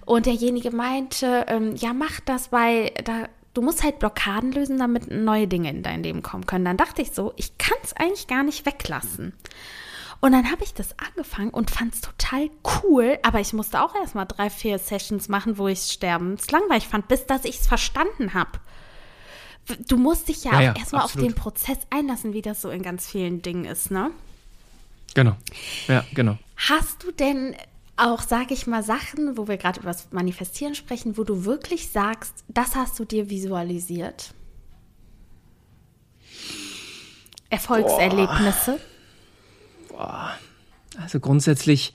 Und derjenige meinte, ähm, ja, mach das, weil da, du musst halt Blockaden lösen, damit neue Dinge in dein Leben kommen können. Dann dachte ich so, ich kann es eigentlich gar nicht weglassen. Und dann habe ich das angefangen und fand es total cool, aber ich musste auch erstmal drei, vier Sessions machen, wo ich es sterbenslangweilig fand, bis dass ich es verstanden habe du musst dich ja, ja, ja erstmal auf den Prozess einlassen, wie das so in ganz vielen Dingen ist, ne? Genau. Ja, genau. Hast du denn auch, sage ich mal, Sachen, wo wir gerade über das Manifestieren sprechen, wo du wirklich sagst, das hast du dir visualisiert? Erfolgserlebnisse? Boah. Boah. Also grundsätzlich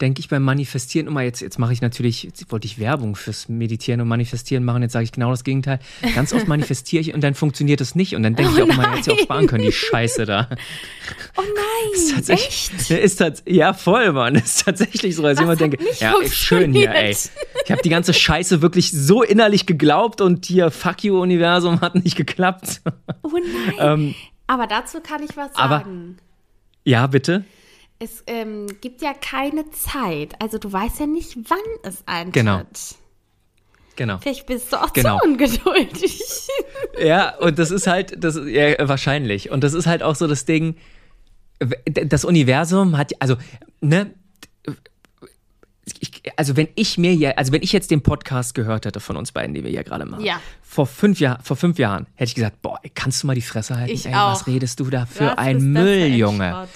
denke ich beim Manifestieren immer, jetzt, jetzt mache ich natürlich, jetzt wollte ich Werbung fürs Meditieren und Manifestieren machen, jetzt sage ich genau das Gegenteil. Ganz oft manifestiere ich und dann funktioniert es nicht. Und dann denke oh ich auch immer, jetzt ja auch sparen können, die Scheiße da. Oh nein, ist echt? Ist tats ja, voll, Mann. Ist tatsächlich so, als ich immer denke, ja, schön hier, ey. Ich habe die ganze Scheiße wirklich so innerlich geglaubt und hier, fuck you, Universum, hat nicht geklappt. Oh nein. ähm, aber dazu kann ich was sagen. Aber, ja, bitte es ähm, gibt ja keine Zeit. Also du weißt ja nicht, wann es eintritt. Genau. Genau. Vielleicht bist du auch genau. zu ungeduldig. Ja, und das ist halt, das ja, wahrscheinlich. Und das ist halt auch so das Ding, das Universum hat, also, ne, ich, also wenn ich mir ja, also wenn ich jetzt den Podcast gehört hätte von uns beiden, die wir hier gerade machen, ja. vor fünf Jahr, vor fünf Jahren hätte ich gesagt, boah, kannst du mal die Fresse halten? Ich Ey, auch. was redest du da für ein Müll, Junge? Sport.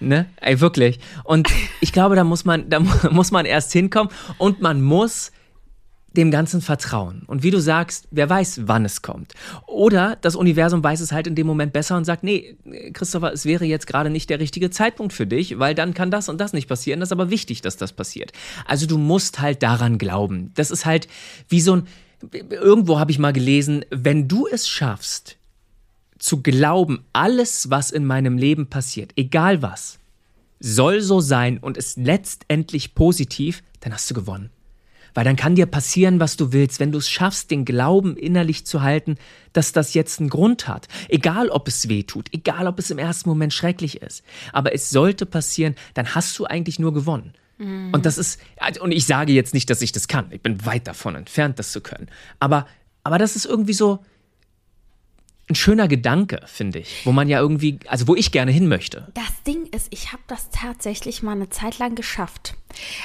Ne? Ey, wirklich. Und ich glaube, da muss man, da muss man erst hinkommen und man muss dem Ganzen vertrauen. Und wie du sagst, wer weiß, wann es kommt. Oder das Universum weiß es halt in dem Moment besser und sagt, nee, Christopher, es wäre jetzt gerade nicht der richtige Zeitpunkt für dich, weil dann kann das und das nicht passieren. Das ist aber wichtig, dass das passiert. Also du musst halt daran glauben. Das ist halt wie so ein, irgendwo habe ich mal gelesen, wenn du es schaffst, zu glauben, alles, was in meinem Leben passiert, egal was, soll so sein und ist letztendlich positiv, dann hast du gewonnen. Weil dann kann dir passieren, was du willst, wenn du es schaffst, den Glauben innerlich zu halten, dass das jetzt einen Grund hat. Egal, ob es weh tut, egal, ob es im ersten Moment schrecklich ist. Aber es sollte passieren, dann hast du eigentlich nur gewonnen. Mhm. Und das ist, also, und ich sage jetzt nicht, dass ich das kann. Ich bin weit davon entfernt, das zu können. Aber, aber das ist irgendwie so, ein schöner Gedanke, finde ich, wo man ja irgendwie, also wo ich gerne hin möchte. Das Ding ist, ich habe das tatsächlich mal eine Zeit lang geschafft.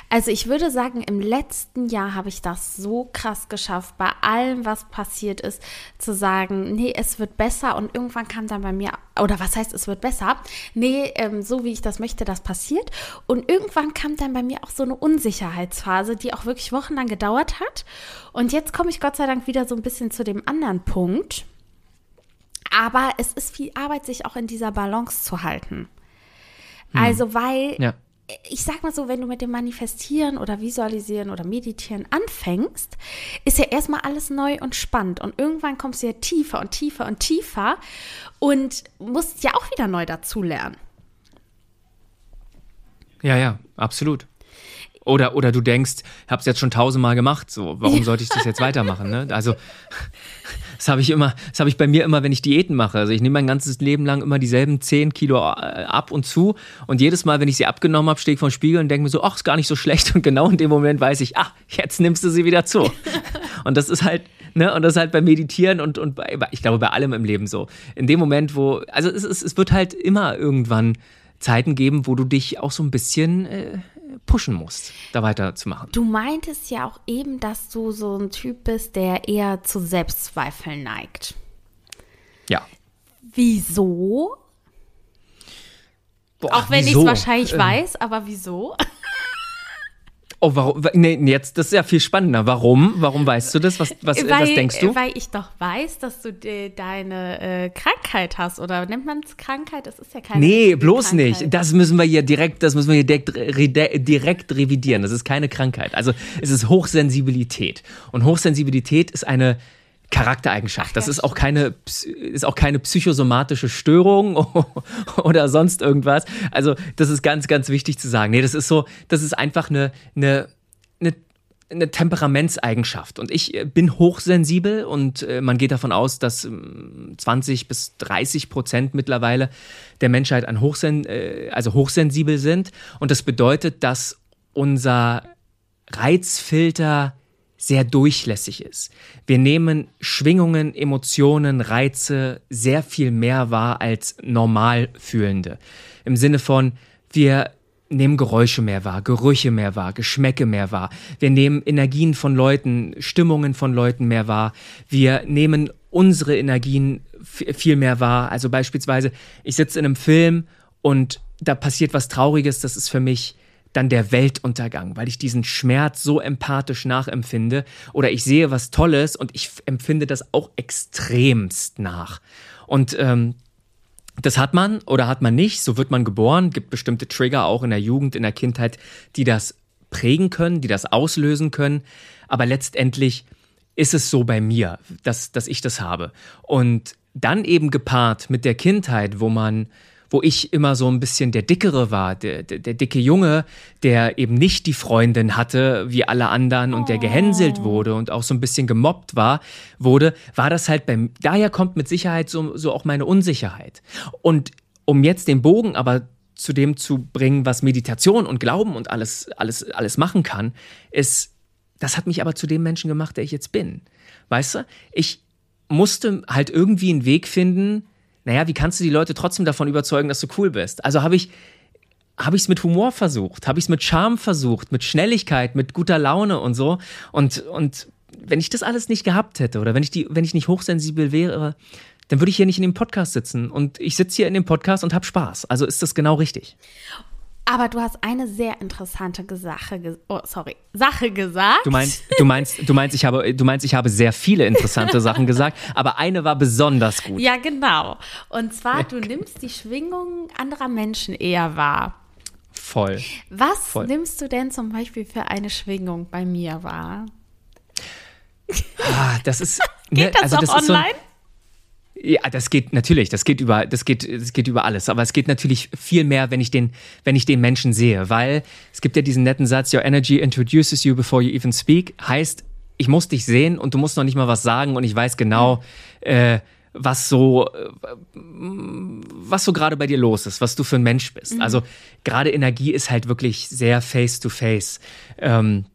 Also ich würde sagen, im letzten Jahr habe ich das so krass geschafft, bei allem, was passiert ist, zu sagen, nee, es wird besser und irgendwann kam dann bei mir, oder was heißt, es wird besser? Nee, ähm, so wie ich das möchte, das passiert. Und irgendwann kam dann bei mir auch so eine Unsicherheitsphase, die auch wirklich wochenlang gedauert hat. Und jetzt komme ich Gott sei Dank wieder so ein bisschen zu dem anderen Punkt aber es ist viel Arbeit, sich auch in dieser Balance zu halten. Hm. Also, weil, ja. ich sag mal so, wenn du mit dem Manifestieren oder Visualisieren oder Meditieren anfängst, ist ja erstmal alles neu und spannend. Und irgendwann kommst du ja tiefer und tiefer und tiefer und musst ja auch wieder neu dazulernen. Ja, ja, absolut. Oder, oder du denkst, ich habe es jetzt schon tausendmal gemacht, so, warum ja. sollte ich das jetzt weitermachen? Ne? Also, das habe ich immer, das habe ich bei mir immer, wenn ich Diäten mache. Also ich nehme mein ganzes Leben lang immer dieselben 10 Kilo äh, ab und zu. Und jedes Mal, wenn ich sie abgenommen habe, stehe ich vor dem Spiegel und denke mir so, ach, ist gar nicht so schlecht. Und genau in dem Moment weiß ich, ach, jetzt nimmst du sie wieder zu. und das ist halt, ne, und das ist halt beim Meditieren und, und bei, ich glaube, bei allem im Leben so. In dem Moment, wo, also es, es, es wird halt immer irgendwann Zeiten geben, wo du dich auch so ein bisschen äh, pushen musst, da weiterzumachen. Du meintest ja auch eben, dass du so ein Typ bist, der eher zu Selbstzweifeln neigt. Ja. Wieso? Boah, auch wenn ich es wahrscheinlich ähm, weiß, aber wieso? Oh, warum? Nee, jetzt, das ist ja viel spannender. Warum? Warum weißt du das? Was, was, weil, was denkst du? Weil ich doch weiß, dass du de, deine äh, Krankheit hast. Oder nennt man es Krankheit? Das ist ja keine Nee, bloß Krankheit. nicht. Das müssen wir hier direkt, das müssen wir hier direkt, direkt revidieren. Das ist keine Krankheit. Also es ist Hochsensibilität. Und Hochsensibilität ist eine Charaktereigenschaft. Das ist auch keine, ist auch keine psychosomatische Störung oder sonst irgendwas. Also, das ist ganz, ganz wichtig zu sagen. Nee, das ist so, das ist einfach eine, eine, eine eine Temperamentseigenschaft. Und ich äh, bin hochsensibel und äh, man geht davon aus, dass 20 ähm, bis 30 Prozent mittlerweile der Menschheit an Hochsen äh, also hochsensibel sind. Und das bedeutet, dass unser Reizfilter sehr durchlässig ist. Wir nehmen Schwingungen, Emotionen, Reize sehr viel mehr wahr als normal fühlende. Im Sinne von, wir nehmen Geräusche mehr wahr, Gerüche mehr wahr, Geschmäcke mehr wahr. Wir nehmen Energien von Leuten, Stimmungen von Leuten mehr wahr. Wir nehmen unsere Energien viel mehr wahr. Also beispielsweise, ich sitze in einem Film und da passiert was Trauriges, das ist für mich dann der Weltuntergang, weil ich diesen Schmerz so empathisch nachempfinde oder ich sehe was Tolles und ich empfinde das auch extremst nach. Und ähm, das hat man oder hat man nicht, so wird man geboren, gibt bestimmte Trigger auch in der Jugend, in der Kindheit, die das prägen können, die das auslösen können, aber letztendlich ist es so bei mir, dass, dass ich das habe. Und dann eben gepaart mit der Kindheit, wo man wo ich immer so ein bisschen der Dickere war, der, der, der dicke Junge, der eben nicht die Freundin hatte wie alle anderen und der gehänselt oh. wurde und auch so ein bisschen gemobbt war, wurde, war das halt beim, daher kommt mit Sicherheit so, so auch meine Unsicherheit. Und um jetzt den Bogen aber zu dem zu bringen, was Meditation und Glauben und alles, alles, alles machen kann, ist, das hat mich aber zu dem Menschen gemacht, der ich jetzt bin. Weißt du? Ich musste halt irgendwie einen Weg finden, naja, wie kannst du die Leute trotzdem davon überzeugen, dass du cool bist? Also habe ich habe ich es mit Humor versucht, habe ich es mit Charme versucht, mit Schnelligkeit, mit guter Laune und so. Und, und wenn ich das alles nicht gehabt hätte oder wenn ich, die, wenn ich nicht hochsensibel wäre, dann würde ich hier nicht in dem Podcast sitzen. Und ich sitze hier in dem Podcast und habe Spaß. Also ist das genau richtig. Aber du hast eine sehr interessante Sache, oh, sorry, Sache gesagt. Du meinst, du meinst, du meinst, ich habe, du meinst, ich habe sehr viele interessante Sachen gesagt, aber eine war besonders gut. Ja, genau. Und zwar, du nimmst die Schwingungen anderer Menschen eher wahr. Voll. Was Voll. nimmst du denn zum Beispiel für eine Schwingung bei mir wahr? Ah, das ist. Geht ne, das also auch das ist so ein- online? Ja, das geht natürlich, das geht über, das geht, das geht über alles. Aber es geht natürlich viel mehr, wenn ich den, wenn ich den Menschen sehe, weil es gibt ja diesen netten Satz: Your energy introduces you before you even speak. Heißt, ich muss dich sehen und du musst noch nicht mal was sagen und ich weiß genau, äh, was so, äh, was so gerade bei dir los ist, was du für ein Mensch bist. Also gerade Energie ist halt wirklich sehr face to face. Ähm,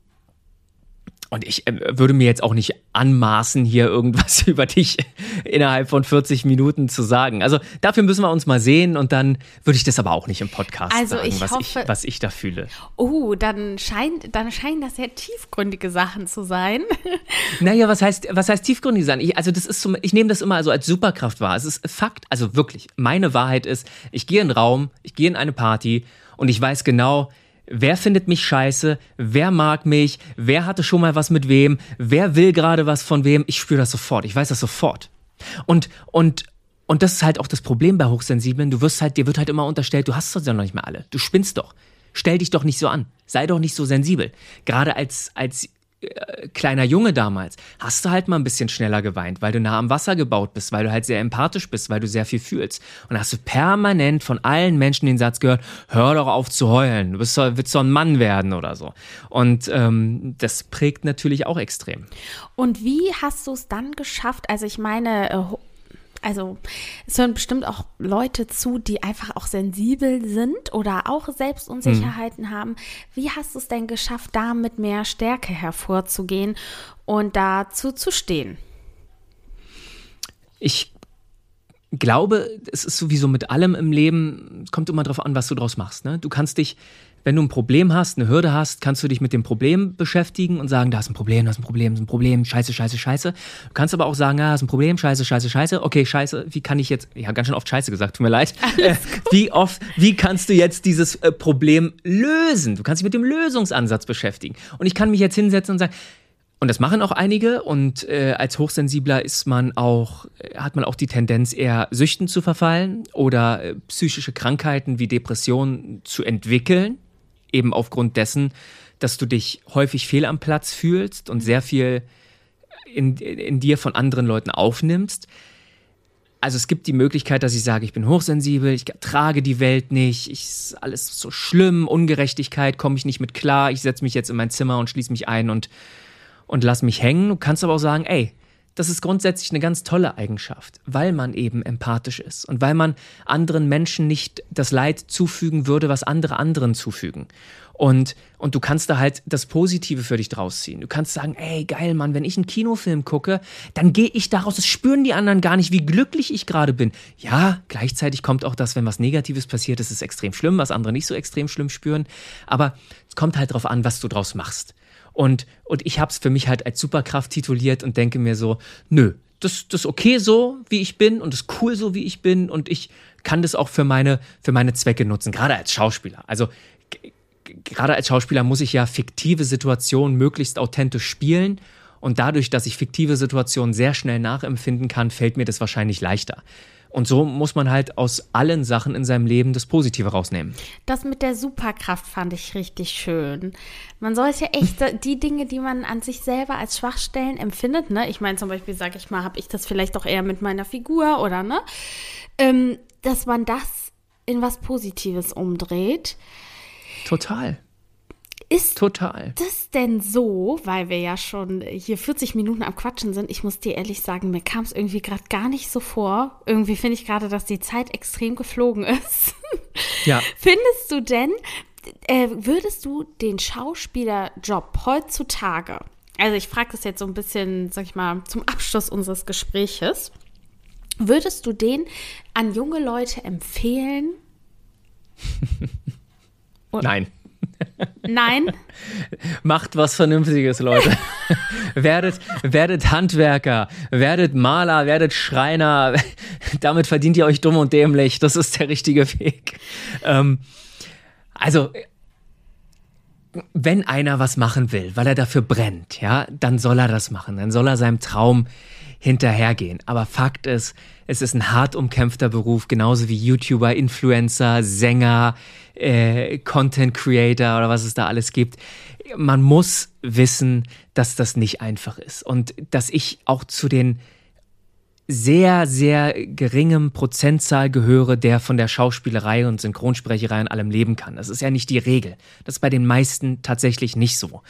und ich äh, würde mir jetzt auch nicht anmaßen, hier irgendwas über dich innerhalb von 40 Minuten zu sagen. Also dafür müssen wir uns mal sehen und dann würde ich das aber auch nicht im Podcast Also sagen, ich was, hoffe- ich, was ich da fühle. Oh, dann, scheint, dann scheinen das sehr tiefgründige Sachen zu sein. Naja, was heißt, was heißt tiefgründig sein? Ich, also das ist so, ich nehme das immer also als Superkraft wahr. Es ist Fakt, also wirklich. Meine Wahrheit ist, ich gehe in einen Raum, ich gehe in eine Party und ich weiß genau, wer findet mich scheiße, wer mag mich, wer hatte schon mal was mit wem, wer will gerade was von wem. Ich spüre das sofort. Ich weiß das sofort. Und, und, und das ist halt auch das Problem bei Hochsensiblen. Du wirst halt, dir wird halt immer unterstellt, du hast das ja noch nicht mehr alle. Du spinnst doch. Stell dich doch nicht so an. Sei doch nicht so sensibel. Gerade als, als äh, kleiner Junge damals, hast du halt mal ein bisschen schneller geweint, weil du nah am Wasser gebaut bist, weil du halt sehr empathisch bist, weil du sehr viel fühlst. Und hast du permanent von allen Menschen den Satz gehört, hör doch auf zu heulen, du bist willst doch ein Mann werden oder so. Und ähm, das prägt natürlich auch extrem. Und wie hast du es dann geschafft? Also ich meine, äh, also es hören bestimmt auch Leute zu, die einfach auch sensibel sind oder auch Selbstunsicherheiten haben. Wie hast du es denn geschafft, da mit mehr Stärke hervorzugehen und dazu zu stehen? Ich glaube, es ist sowieso mit allem im Leben, kommt immer darauf an, was du draus machst. Ne? Du kannst dich, wenn du ein Problem hast, eine Hürde hast, kannst du dich mit dem Problem beschäftigen und sagen, da ist ein Problem, da ist ein Problem, da ist ein Problem, scheiße, scheiße, scheiße. Du kannst aber auch sagen, ja, da ist ein Problem, scheiße, scheiße, scheiße. Okay, scheiße, wie kann ich jetzt, ich habe ganz schön oft scheiße gesagt, tut mir leid. Äh, wie oft, wie kannst du jetzt dieses äh, Problem lösen? Du kannst dich mit dem Lösungsansatz beschäftigen. Und ich kann mich jetzt hinsetzen und sagen, und das machen auch einige. Und äh, als Hochsensibler ist man auch, äh, hat man auch die Tendenz, eher Süchten zu verfallen oder äh, psychische Krankheiten wie Depressionen zu entwickeln. Eben aufgrund dessen, dass du dich häufig fehl am Platz fühlst und sehr viel in, in dir von anderen Leuten aufnimmst. Also es gibt die Möglichkeit, dass ich sage, ich bin hochsensibel, ich trage die Welt nicht, ich ist alles so schlimm, Ungerechtigkeit, komme ich nicht mit klar, ich setze mich jetzt in mein Zimmer und schließe mich ein und und lass mich hängen. Du kannst aber auch sagen, ey, das ist grundsätzlich eine ganz tolle Eigenschaft, weil man eben empathisch ist und weil man anderen Menschen nicht das Leid zufügen würde, was andere anderen zufügen. Und, und du kannst da halt das Positive für dich draus ziehen. Du kannst sagen, ey, geil, Mann, wenn ich einen Kinofilm gucke, dann gehe ich daraus, das spüren die anderen gar nicht, wie glücklich ich gerade bin. Ja, gleichzeitig kommt auch das, wenn was Negatives passiert, ist es extrem schlimm, was andere nicht so extrem schlimm spüren. Aber es kommt halt drauf an, was du draus machst. Und, und ich habe es für mich halt als Superkraft tituliert und denke mir so, nö, das, ist okay so, wie ich bin und das ist cool so, wie ich bin und ich kann das auch für meine, für meine Zwecke nutzen, gerade als Schauspieler. Also gerade als Schauspieler muss ich ja fiktive Situationen möglichst authentisch spielen und dadurch, dass ich fiktive Situationen sehr schnell nachempfinden kann, fällt mir das wahrscheinlich leichter. Und so muss man halt aus allen Sachen in seinem Leben das Positive rausnehmen. Das mit der Superkraft fand ich richtig schön. Man sollte echt die Dinge, die man an sich selber als Schwachstellen empfindet, ne? Ich meine zum Beispiel, sage ich mal, habe ich das vielleicht auch eher mit meiner Figur oder ne? Ähm, dass man das in was Positives umdreht. Total. Ist Total. das denn so, weil wir ja schon hier 40 Minuten am Quatschen sind? Ich muss dir ehrlich sagen, mir kam es irgendwie gerade gar nicht so vor. Irgendwie finde ich gerade, dass die Zeit extrem geflogen ist. Ja. Findest du denn, äh, würdest du den Schauspielerjob heutzutage, also ich frage das jetzt so ein bisschen, sag ich mal, zum Abschluss unseres Gespräches, würdest du den an junge Leute empfehlen? Nein. Nein? Macht was Vernünftiges, Leute. werdet, werdet Handwerker, werdet Maler, werdet Schreiner. Damit verdient ihr euch dumm und dämlich. Das ist der richtige Weg. Ähm, Also, wenn einer was machen will, weil er dafür brennt, ja, dann soll er das machen. Dann soll er seinem Traum hinterhergehen. Aber Fakt ist, es ist ein hart umkämpfter Beruf, genauso wie YouTuber, Influencer, Sänger, äh, Content Creator oder was es da alles gibt. Man muss wissen, dass das nicht einfach ist und dass ich auch zu den sehr, sehr geringem Prozentzahl gehöre, der von der Schauspielerei und Synchronsprecherei in allem leben kann. Das ist ja nicht die Regel. Das ist bei den meisten tatsächlich nicht so.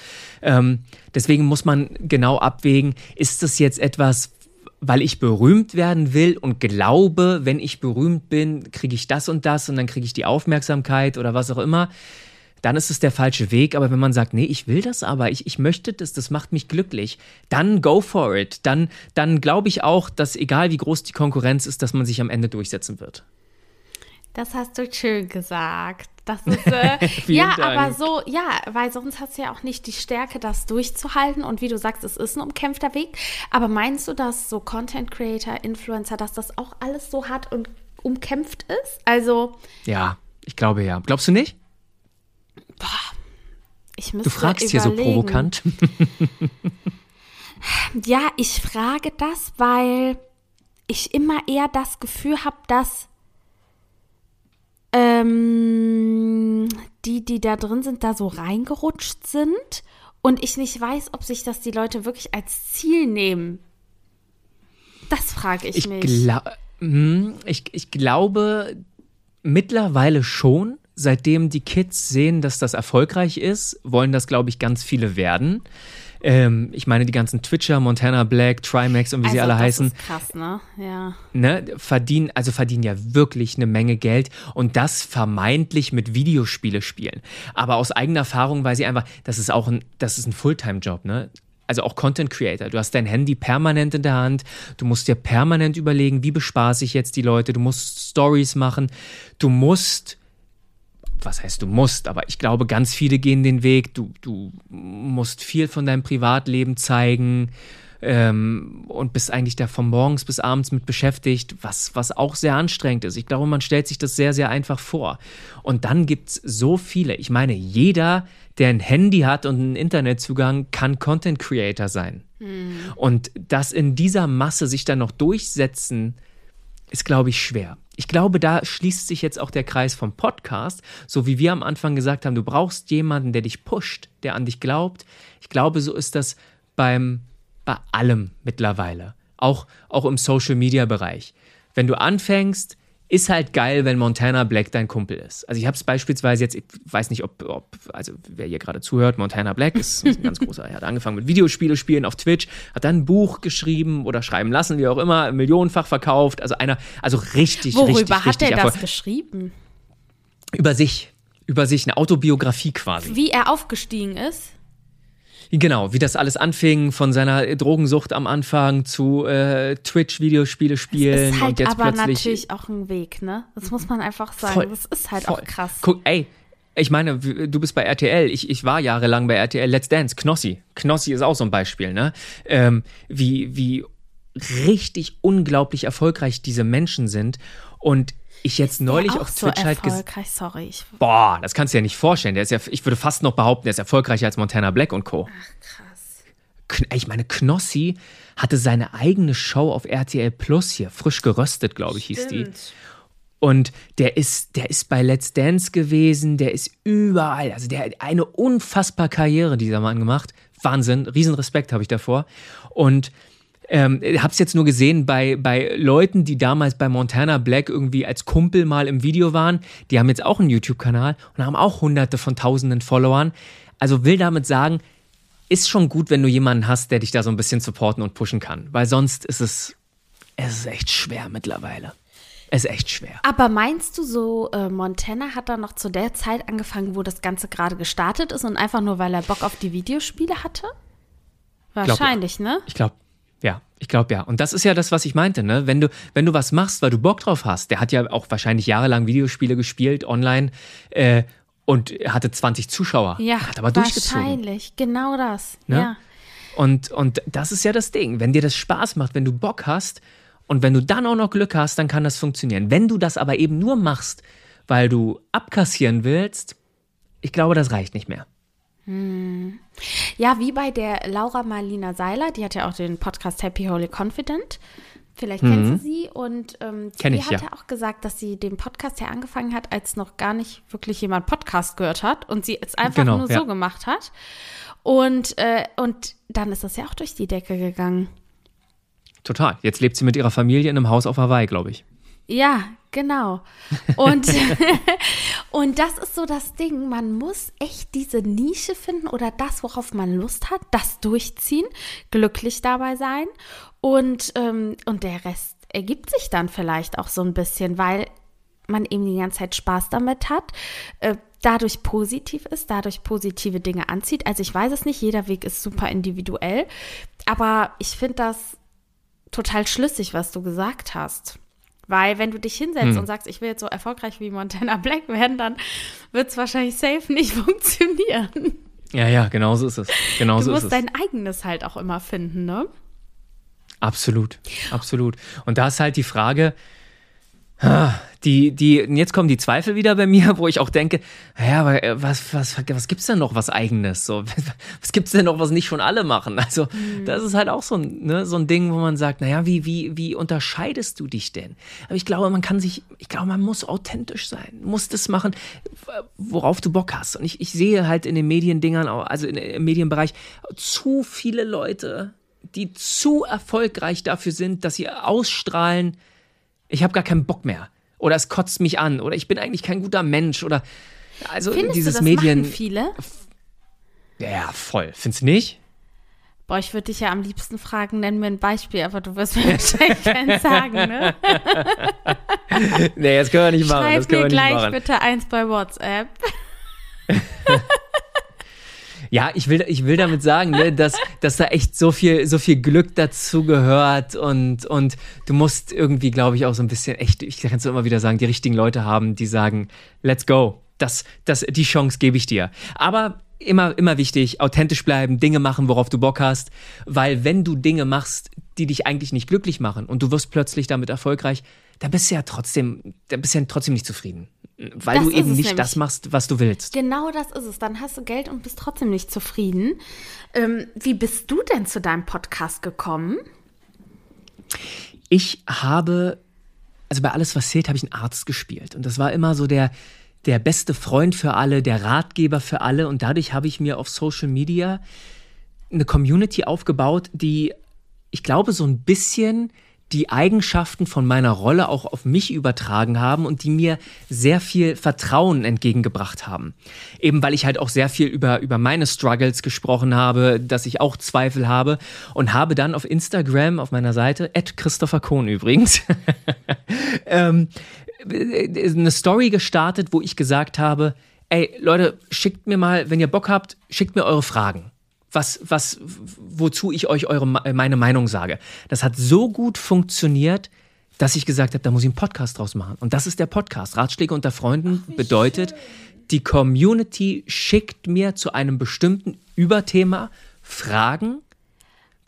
Ähm, deswegen muss man genau abwägen, ist das jetzt etwas, weil ich berühmt werden will und glaube, wenn ich berühmt bin, kriege ich das und das und dann kriege ich die Aufmerksamkeit oder was auch immer dann ist es der falsche Weg. Aber wenn man sagt, nee, ich will das aber, ich, ich möchte das, das macht mich glücklich, dann go for it. Dann, dann glaube ich auch, dass egal wie groß die Konkurrenz ist, dass man sich am Ende durchsetzen wird. Das hast du schön gesagt. Das ist, äh, ja, Dank. aber so, ja, weil sonst hast du ja auch nicht die Stärke, das durchzuhalten. Und wie du sagst, es ist ein umkämpfter Weg. Aber meinst du, dass so Content Creator, Influencer, dass das auch alles so hart und umkämpft ist? Also. Ja, ich glaube ja. Glaubst du nicht? Boah, ich du fragst hier so provokant. ja, ich frage das, weil ich immer eher das Gefühl habe, dass ähm, die, die da drin sind, da so reingerutscht sind und ich nicht weiß, ob sich das die Leute wirklich als Ziel nehmen. Das frage ich, ich mich. Gla hm, ich, ich glaube mittlerweile schon, seitdem die Kids sehen, dass das erfolgreich ist, wollen das, glaube ich, ganz viele werden. Ähm, ich meine, die ganzen Twitcher, Montana Black, Trimax und wie also, sie alle das heißen. Ist krass, ne? Ja. Ne, verdienen, also verdienen ja wirklich eine Menge Geld und das vermeintlich mit Videospiele spielen. Aber aus eigener Erfahrung weiß ich einfach, das ist auch ein, das ist ein Fulltime-Job, ne? also auch Content Creator. Du hast dein Handy permanent in der Hand. Du musst dir permanent überlegen, wie bespaße ich jetzt die Leute. Du musst Stories machen. Du musst was heißt du musst, aber ich glaube, ganz viele gehen den Weg. Du, du musst viel von deinem Privatleben zeigen ähm, und bist eigentlich da von morgens bis abends mit beschäftigt, was, was auch sehr anstrengend ist. Ich glaube, man stellt sich das sehr, sehr einfach vor. Und dann gibt es so viele. Ich meine, jeder, der ein Handy hat und einen Internetzugang, kann Content Creator sein. Mhm. Und das in dieser Masse sich dann noch durchsetzen, ist, glaube ich, schwer. Ich glaube, da schließt sich jetzt auch der Kreis vom Podcast. So wie wir am Anfang gesagt haben, du brauchst jemanden, der dich pusht, der an dich glaubt. Ich glaube, so ist das beim, bei allem mittlerweile. Auch, auch im Social Media Bereich. Wenn du anfängst, ist halt geil, wenn Montana Black dein Kumpel ist. Also ich habe es beispielsweise jetzt, ich weiß nicht, ob, ob, also wer hier gerade zuhört, Montana Black ist, ein ganz großer, er hat angefangen mit Videospiele spielen auf Twitch, hat dann ein Buch geschrieben oder schreiben lassen, wie auch immer, millionenfach verkauft, also einer, also richtig, Worüber richtig, hat richtig er das geschrieben? Über sich, über sich, eine Autobiografie quasi. Wie er aufgestiegen ist? Genau, wie das alles anfing, von seiner Drogensucht am Anfang zu äh, Twitch-Videospiele spielen. Das ist halt und jetzt aber plötzlich natürlich auch ein Weg, ne? Das muss man einfach sagen. Voll, das ist halt voll. auch krass. Guck, ey, ich meine, du bist bei RTL, ich, ich war jahrelang bei RTL, Let's Dance, Knossi. Knossi ist auch so ein Beispiel, ne? Ähm, wie, wie richtig unglaublich erfolgreich diese Menschen sind. Und ich jetzt neulich auf Twitch so halt erfolgreich, sorry. Boah, das kannst du dir ja nicht vorstellen. Der ist ja, ich würde fast noch behaupten, der ist erfolgreicher als Montana Black und Co. Ach, krass. Ich meine, Knossi hatte seine eigene Show auf RTL Plus hier, frisch geröstet, glaube ich, hieß die. Und der ist, der ist bei Let's Dance gewesen, der ist überall. Also der hat eine unfassbare Karriere, dieser Mann gemacht. Wahnsinn, Riesenrespekt habe ich davor. Und ähm, hab's jetzt nur gesehen bei, bei Leuten, die damals bei Montana Black irgendwie als Kumpel mal im Video waren. Die haben jetzt auch einen YouTube-Kanal und haben auch hunderte von tausenden Followern. Also will damit sagen, ist schon gut, wenn du jemanden hast, der dich da so ein bisschen supporten und pushen kann. Weil sonst ist es, es ist echt schwer mittlerweile. Es ist echt schwer. Aber meinst du so, äh, Montana hat dann noch zu der Zeit angefangen, wo das Ganze gerade gestartet ist und einfach nur, weil er Bock auf die Videospiele hatte? Wahrscheinlich, glaub, ne? Ich glaube, ja, ich glaube ja. Und das ist ja das, was ich meinte, ne? Wenn du, wenn du was machst, weil du Bock drauf hast, der hat ja auch wahrscheinlich jahrelang Videospiele gespielt online äh, und hatte 20 Zuschauer. Ja, hat aber durchgezogen. Wahrscheinlich, genau das. Ne? Ja. Und, und das ist ja das Ding. Wenn dir das Spaß macht, wenn du Bock hast und wenn du dann auch noch Glück hast, dann kann das funktionieren. Wenn du das aber eben nur machst, weil du abkassieren willst, ich glaube, das reicht nicht mehr. Hm. Ja, wie bei der Laura Marlina Seiler, die hat ja auch den Podcast Happy Holy Confident. Vielleicht mhm. kennst du sie und ähm, sie ich, hat ja. ja auch gesagt, dass sie den Podcast ja angefangen hat, als noch gar nicht wirklich jemand Podcast gehört hat und sie es einfach Genau, nur ja. so gemacht hat. Und, äh, und dann ist das ja auch durch die Decke gegangen. Total. Jetzt lebt sie mit ihrer Familie in einem Haus auf Hawaii, glaube ich. Ja, genau. Und, und das ist so das Ding, man muss echt diese Nische finden oder das, worauf man Lust hat, das durchziehen, glücklich dabei sein und, ähm, und der Rest ergibt sich dann vielleicht auch so ein bisschen, weil man eben die ganze Zeit Spaß damit hat, äh, dadurch positiv ist, dadurch positive Dinge anzieht. Also ich weiß es nicht, jeder Weg ist super individuell, aber ich finde das total schlüssig, was du gesagt hast. Weil wenn du dich hinsetzt Hm. und sagst, ich will jetzt so erfolgreich wie Montana Black werden, dann wird es wahrscheinlich safe nicht funktionieren. Ja, ja, genau so ist es. Genau Du so ist musst es. dein eigenes halt auch immer finden, ne? Absolut, absolut. Und da ist halt die Frage, die, die, und jetzt kommen die Zweifel wieder bei mir, wo ich auch denke, ja, aber äh, was, was, was gibt's denn noch was Eigenes? So, was gibt's denn noch, was nicht schon alle machen? Also, das ist halt auch so ein, ne, so ein Ding, wo man sagt, naja, wie, wie, wie unterscheidest du dich denn? Aber ich glaube, man kann sich, ich glaube, man muss authentisch sein, muss das machen, worauf du Bock hast. Und ich, ich sehe halt in den Mediendingern, auch- also im Medienbereich, zu viele Leute, die zu erfolgreich dafür sind, dass sie ausstrahlen, ich habe gar keinen Bock mehr. Oder es kotzt mich an. Oder ich bin eigentlich kein guter Mensch. Oder also Findest dieses du, das Medien. machen viele? Ja, voll. Findest du nicht? Boah, ich würde dich ja am liebsten fragen, nenn mir ein Beispiel, aber du wirst mir wahrscheinlich keins sagen, ne? Nee, das können wir nicht machen. Schreib das können mir wir nicht gleich machen. bitte eins bei WhatsApp. Ja, ich will, ich will damit sagen, ne, dass, dass da echt so viel, so viel Glück dazu gehört und, und du musst irgendwie, glaube ich, auch so ein bisschen echt, ich kann es immer wieder sagen, die richtigen Leute haben, die sagen, let's go. Das, das, die Chance gebe ich dir. Aber immer, immer wichtig, authentisch bleiben, Dinge machen, worauf du Bock hast, weil wenn du Dinge machst, die dich eigentlich nicht glücklich machen und du wirst plötzlich damit erfolgreich, da bist du ja trotzdem, da bist du ja trotzdem nicht zufrieden. Weil Das du eben nicht nämlich. das machst, was du willst. Genau das ist es. Dann hast du Geld und bist trotzdem nicht zufrieden. Ähm, wie bist du denn zu deinem Podcast gekommen? ich habe, also bei alles, was zählt, habe ich einen Arzt gespielt. Und das war immer so der, der beste Freund für alle, der Ratgeber für alle. Und dadurch habe ich mir auf Social Media eine Community aufgebaut, die, ich glaube, so ein bisschen die Eigenschaften von meiner Rolle auch auf mich übertragen haben und die mir sehr viel Vertrauen entgegengebracht haben. Eben weil ich halt auch sehr viel über, über meine Struggles gesprochen habe, dass ich auch Zweifel habe und habe dann auf Instagram auf meiner Seite, at Christopher Kohn übrigens, ähm, eine Story gestartet, wo ich gesagt habe, ey Leute, schickt mir mal, wenn ihr Bock habt, schickt mir eure Fragen was, was, wozu ich euch eure, meine Meinung sage. Das hat so gut funktioniert, dass ich gesagt habe, da muss ich einen Podcast draus machen. Und das ist der Podcast. Ratschläge unter Freunden bedeutet, die Community schickt mir zu einem bestimmten Überthema Fragen,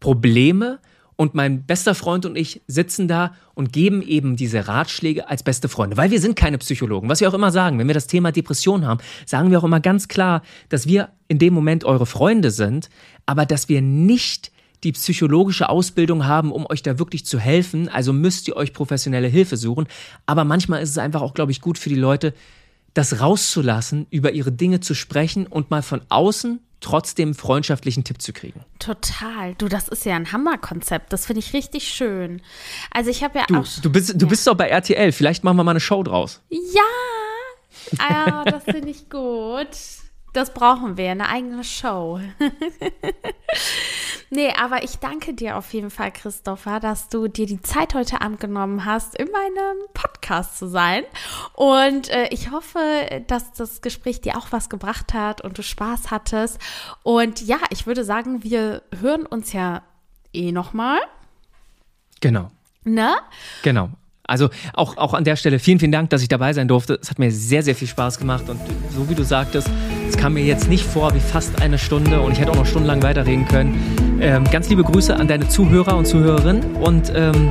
Probleme und mein bester Freund und ich sitzen da und geben eben diese Ratschläge als beste Freunde, weil wir sind keine Psychologen. Was wir auch immer sagen, wenn wir das Thema Depression haben, sagen wir auch immer ganz klar, dass wir in dem Moment eure Freunde sind, aber dass wir nicht die psychologische Ausbildung haben, um euch da wirklich zu helfen. Also müsst ihr euch professionelle Hilfe suchen. Aber manchmal ist es einfach auch, glaube ich, gut für die Leute, das rauszulassen, über ihre Dinge zu sprechen und mal von außen trotzdem freundschaftlichen Tipp zu kriegen. Total. Du, das ist ja ein Hammerkonzept. Das finde ich richtig schön. Also ich habe ja Du, auch. du bist, du bist doch bei RTL. Vielleicht machen wir mal eine Show draus. Ja! Ah, das finde ich gut. Das brauchen wir, eine eigene Show. nee, aber ich danke dir auf jeden Fall, Christopher, dass du dir die Zeit heute Abend genommen hast, in meinem Podcast zu sein. Und äh, ich hoffe, dass das Gespräch dir auch was gebracht hat und du Spaß hattest. Und ja, ich würde sagen, wir hören uns ja eh nochmal. Genau. Ne? Genau. Also auch, auch an der Stelle vielen, vielen Dank, dass ich dabei sein durfte. Es hat mir sehr, sehr viel Spaß gemacht und so wie du sagtest, es kam mir jetzt nicht vor wie fast eine Stunde und ich hätte auch noch stundenlang weiterreden können. Ähm, ganz liebe Grüße an deine Zuhörer und Zuhörerinnen und ähm,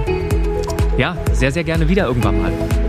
ja, sehr, sehr gerne wieder irgendwann mal.